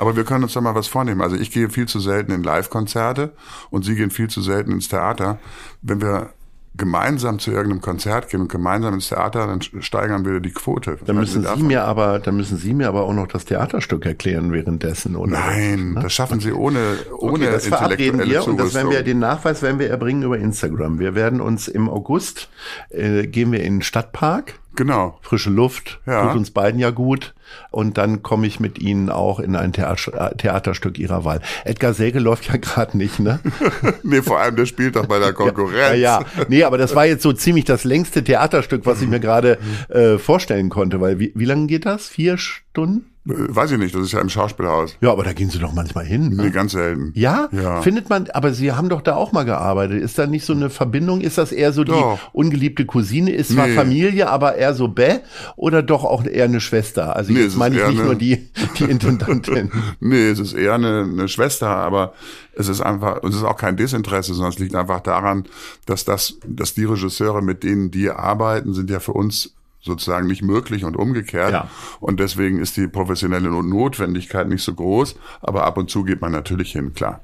Aber wir können uns da mal was vornehmen. Also ich gehe viel zu selten in Live-Konzerte und Sie gehen viel zu selten ins Theater. Wenn wir gemeinsam zu irgendeinem Konzert gehen und gemeinsam ins Theater, dann steigern wir die Quote. Dann Was müssen Sie mir aber, dann müssen Sie mir aber auch noch das Theaterstück erklären währenddessen, oder? Nein, das schaffen Sie ohne, ohne Okay, das verabreden wir und das werden wir, den Nachweis werden wir erbringen über Instagram. Wir werden uns im August, äh, gehen wir in den Stadtpark, Genau. frische Luft, Ja. tut uns beiden ja gut. Und dann komme ich mit Ihnen auch in ein Theater, Theaterstück Ihrer Wahl. Edgar Säge läuft ja (laughs) gerade nicht, ne? (laughs) Nee, vor allem, der spielt doch bei der (laughs) Konkurrenz. Ja, ja. Nee, aber das war jetzt so ziemlich das längste Theaterstück, was ich mir gerade äh, vorstellen konnte, weil wie, wie lange geht das? Vier Stunden? Äh, Weiß ich nicht, das ist ja im Schauspielhaus. Ja, aber da gehen Sie doch manchmal hin. Ne? Nee, ganz selten. Ja? Ja. Findet man, aber Sie haben doch da auch mal gearbeitet. Ist da nicht so eine Verbindung? Ist das eher so die Doch. ungeliebte Cousine? Ist zwar Nee. Familie, aber eher so bäh? Oder doch auch eher eine Schwester? Also Nee, jetzt meine ich nicht eine- nur die, die Intendantin. (laughs) Nee, es ist eher eine, eine Schwester, aber es ist einfach, es ist auch kein Desinteresse, sondern es liegt einfach daran, dass das, dass die Regisseure, mit denen die arbeiten, sind ja für uns sozusagen nicht möglich und umgekehrt. Ja. Und deswegen ist die professionelle Notwendigkeit nicht so groß, aber ab und zu geht man natürlich hin, klar.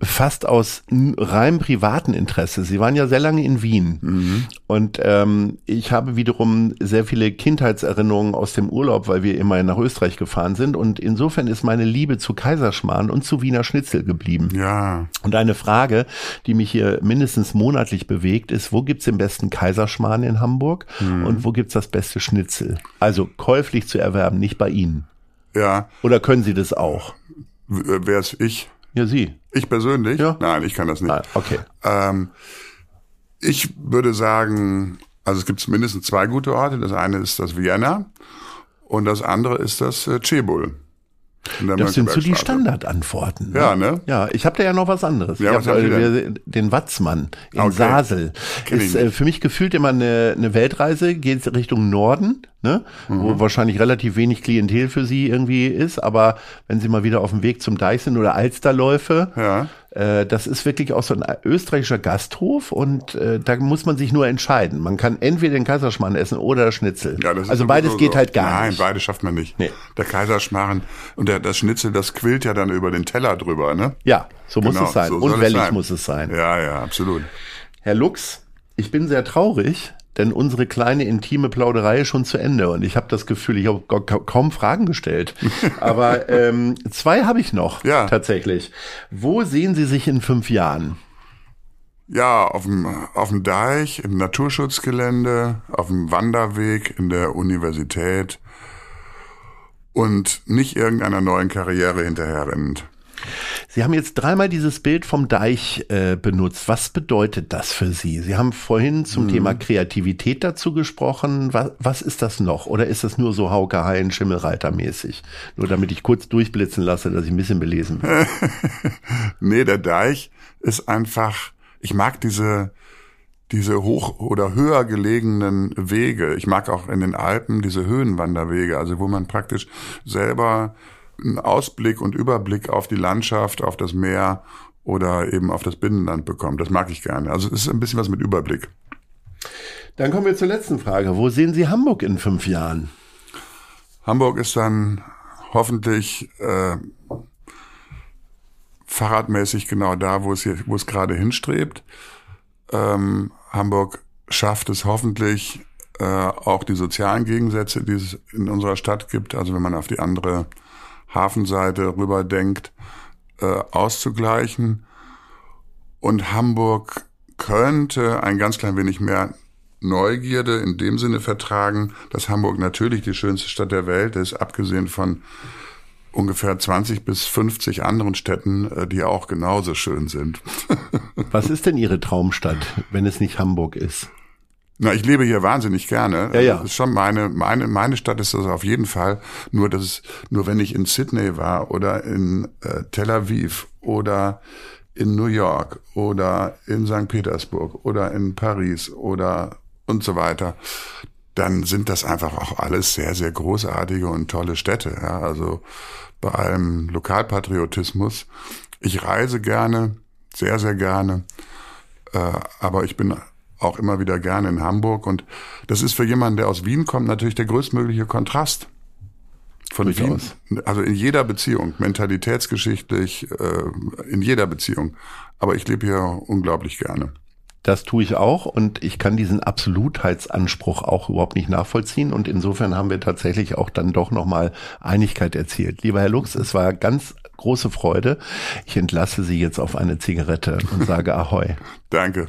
Fast aus rein privaten Interesse. Sie waren ja sehr lange in Wien mhm. und ähm, ich habe wiederum sehr viele Kindheitserinnerungen aus dem Urlaub, weil wir immer nach Österreich gefahren sind und insofern ist meine Liebe zu Kaiserschmarrn und zu Wiener Schnitzel geblieben. Ja. Und eine Frage, die mich hier mindestens monatlich bewegt, ist, wo gibt's den besten Kaiserschmarrn in Hamburg mhm. und wo gibt's das beste Schnitzel? Also käuflich zu erwerben, nicht bei Ihnen. Ja. Oder können Sie das auch? Wer ist ich? Ja, Sie. Ich persönlich? Ja. Nein, ich kann das nicht. Ah, okay. Ähm, ich würde sagen, also es gibt mindestens zwei gute Orte. Das eine ist das Vienna und das andere ist das äh, Chebul. Das sind so die Standardantworten. Ne? Ja, ne? Ja, ich habe da ja noch was anderes. Ja, was hab, äh, den Watzmann in okay. Sasel. Kenn ist äh, für mich gefühlt immer eine, eine Weltreise, geht Richtung Norden ne? Mhm. wo wahrscheinlich relativ wenig Klientel für sie irgendwie ist. Aber wenn sie mal wieder auf dem Weg zum Deich sind oder Alsterläufe, ja. Äh, das ist wirklich auch so ein österreichischer Gasthof und äh, da muss man sich nur entscheiden. Man kann entweder den Kaiserschmarrn essen oder Schnitzel. Ja, also beides geht so. halt gar Nein, nicht. Nein, beides schafft man nicht. Nee. Der Kaiserschmarrn und der, das Schnitzel, das quillt ja dann über den Teller drüber, ne? Ja, so genau, muss es sein. So und wellig muss es sein. Ja, ja, absolut. Herr Lux, ich bin sehr traurig, denn unsere kleine intime Plauderei ist schon zu Ende und ich habe das Gefühl, ich habe kaum Fragen gestellt. (laughs) Aber ähm, zwei habe ich noch ja. tatsächlich. Wo sehen Sie sich in fünf Jahren? Ja, auf dem, auf dem Deich, im Naturschutzgelände, auf dem Wanderweg in der Universität und nicht irgendeiner neuen Karriere hinterherrennend. Sie haben jetzt dreimal dieses Bild vom Deich äh, benutzt. Was bedeutet das für Sie? Sie haben vorhin zum mhm. Thema Kreativität dazu gesprochen. Was, was ist das noch? Oder ist das nur so Hauke Haien Schimmelreiter mäßig? Nur damit ich kurz durchblitzen lasse, dass ich ein bisschen belesen bin. (laughs) nee, der Deich ist einfach, ich mag diese, diese hoch oder höher gelegenen Wege. Ich mag auch in den Alpen diese Höhenwanderwege, also wo man praktisch selber einen Ausblick und Überblick auf die Landschaft, auf das Meer oder eben auf das Binnenland bekommt. Das mag ich gerne. Also es ist ein bisschen was mit Überblick. Dann kommen wir zur letzten Frage. Wo sehen Sie Hamburg in fünf Jahren? Hamburg ist dann hoffentlich äh, fahrradmäßig genau da, wo es hier, wo es gerade hinstrebt. Ähm, Hamburg schafft es hoffentlich äh, auch die sozialen Gegensätze, die es in unserer Stadt gibt. Also wenn man auf die andere Hafenseite rüber denkt, äh, auszugleichen. Und Hamburg könnte ein ganz klein wenig mehr Neugierde in dem Sinne vertragen, dass Hamburg natürlich die schönste Stadt der Welt ist, abgesehen von ungefähr 20 bis 50 anderen Städten, äh, die auch genauso schön sind. (laughs) Was ist denn Ihre Traumstadt, wenn es nicht Hamburg ist? Na, ich lebe hier wahnsinnig gerne. Ja, ja. Das ist schon meine, meine, meine Stadt ist das auf jeden Fall. Nur, dass es, nur wenn ich in Sydney war oder in äh, Tel Aviv oder in New York oder in St. Petersburg oder in Paris oder und so weiter, dann sind das einfach auch alles sehr, sehr großartige und tolle Städte. Ja, also bei allem Lokalpatriotismus. Ich reise gerne, sehr, sehr gerne, äh, aber ich bin auch immer wieder gerne in Hamburg. Und das ist für jemanden, der aus Wien kommt, natürlich der größtmögliche Kontrast. Von. Wien, also in jeder Beziehung, mentalitätsgeschichtlich, äh, in jeder Beziehung. Aber ich lebe hier unglaublich gerne. Das tue ich auch und ich kann diesen Absolutheitsanspruch auch überhaupt nicht nachvollziehen und insofern haben wir tatsächlich auch dann doch nochmal Einigkeit erzielt. Lieber Herr Lux, es war ganz große Freude. Ich entlasse Sie jetzt auf eine Zigarette und sage Ahoi. (laughs) Danke.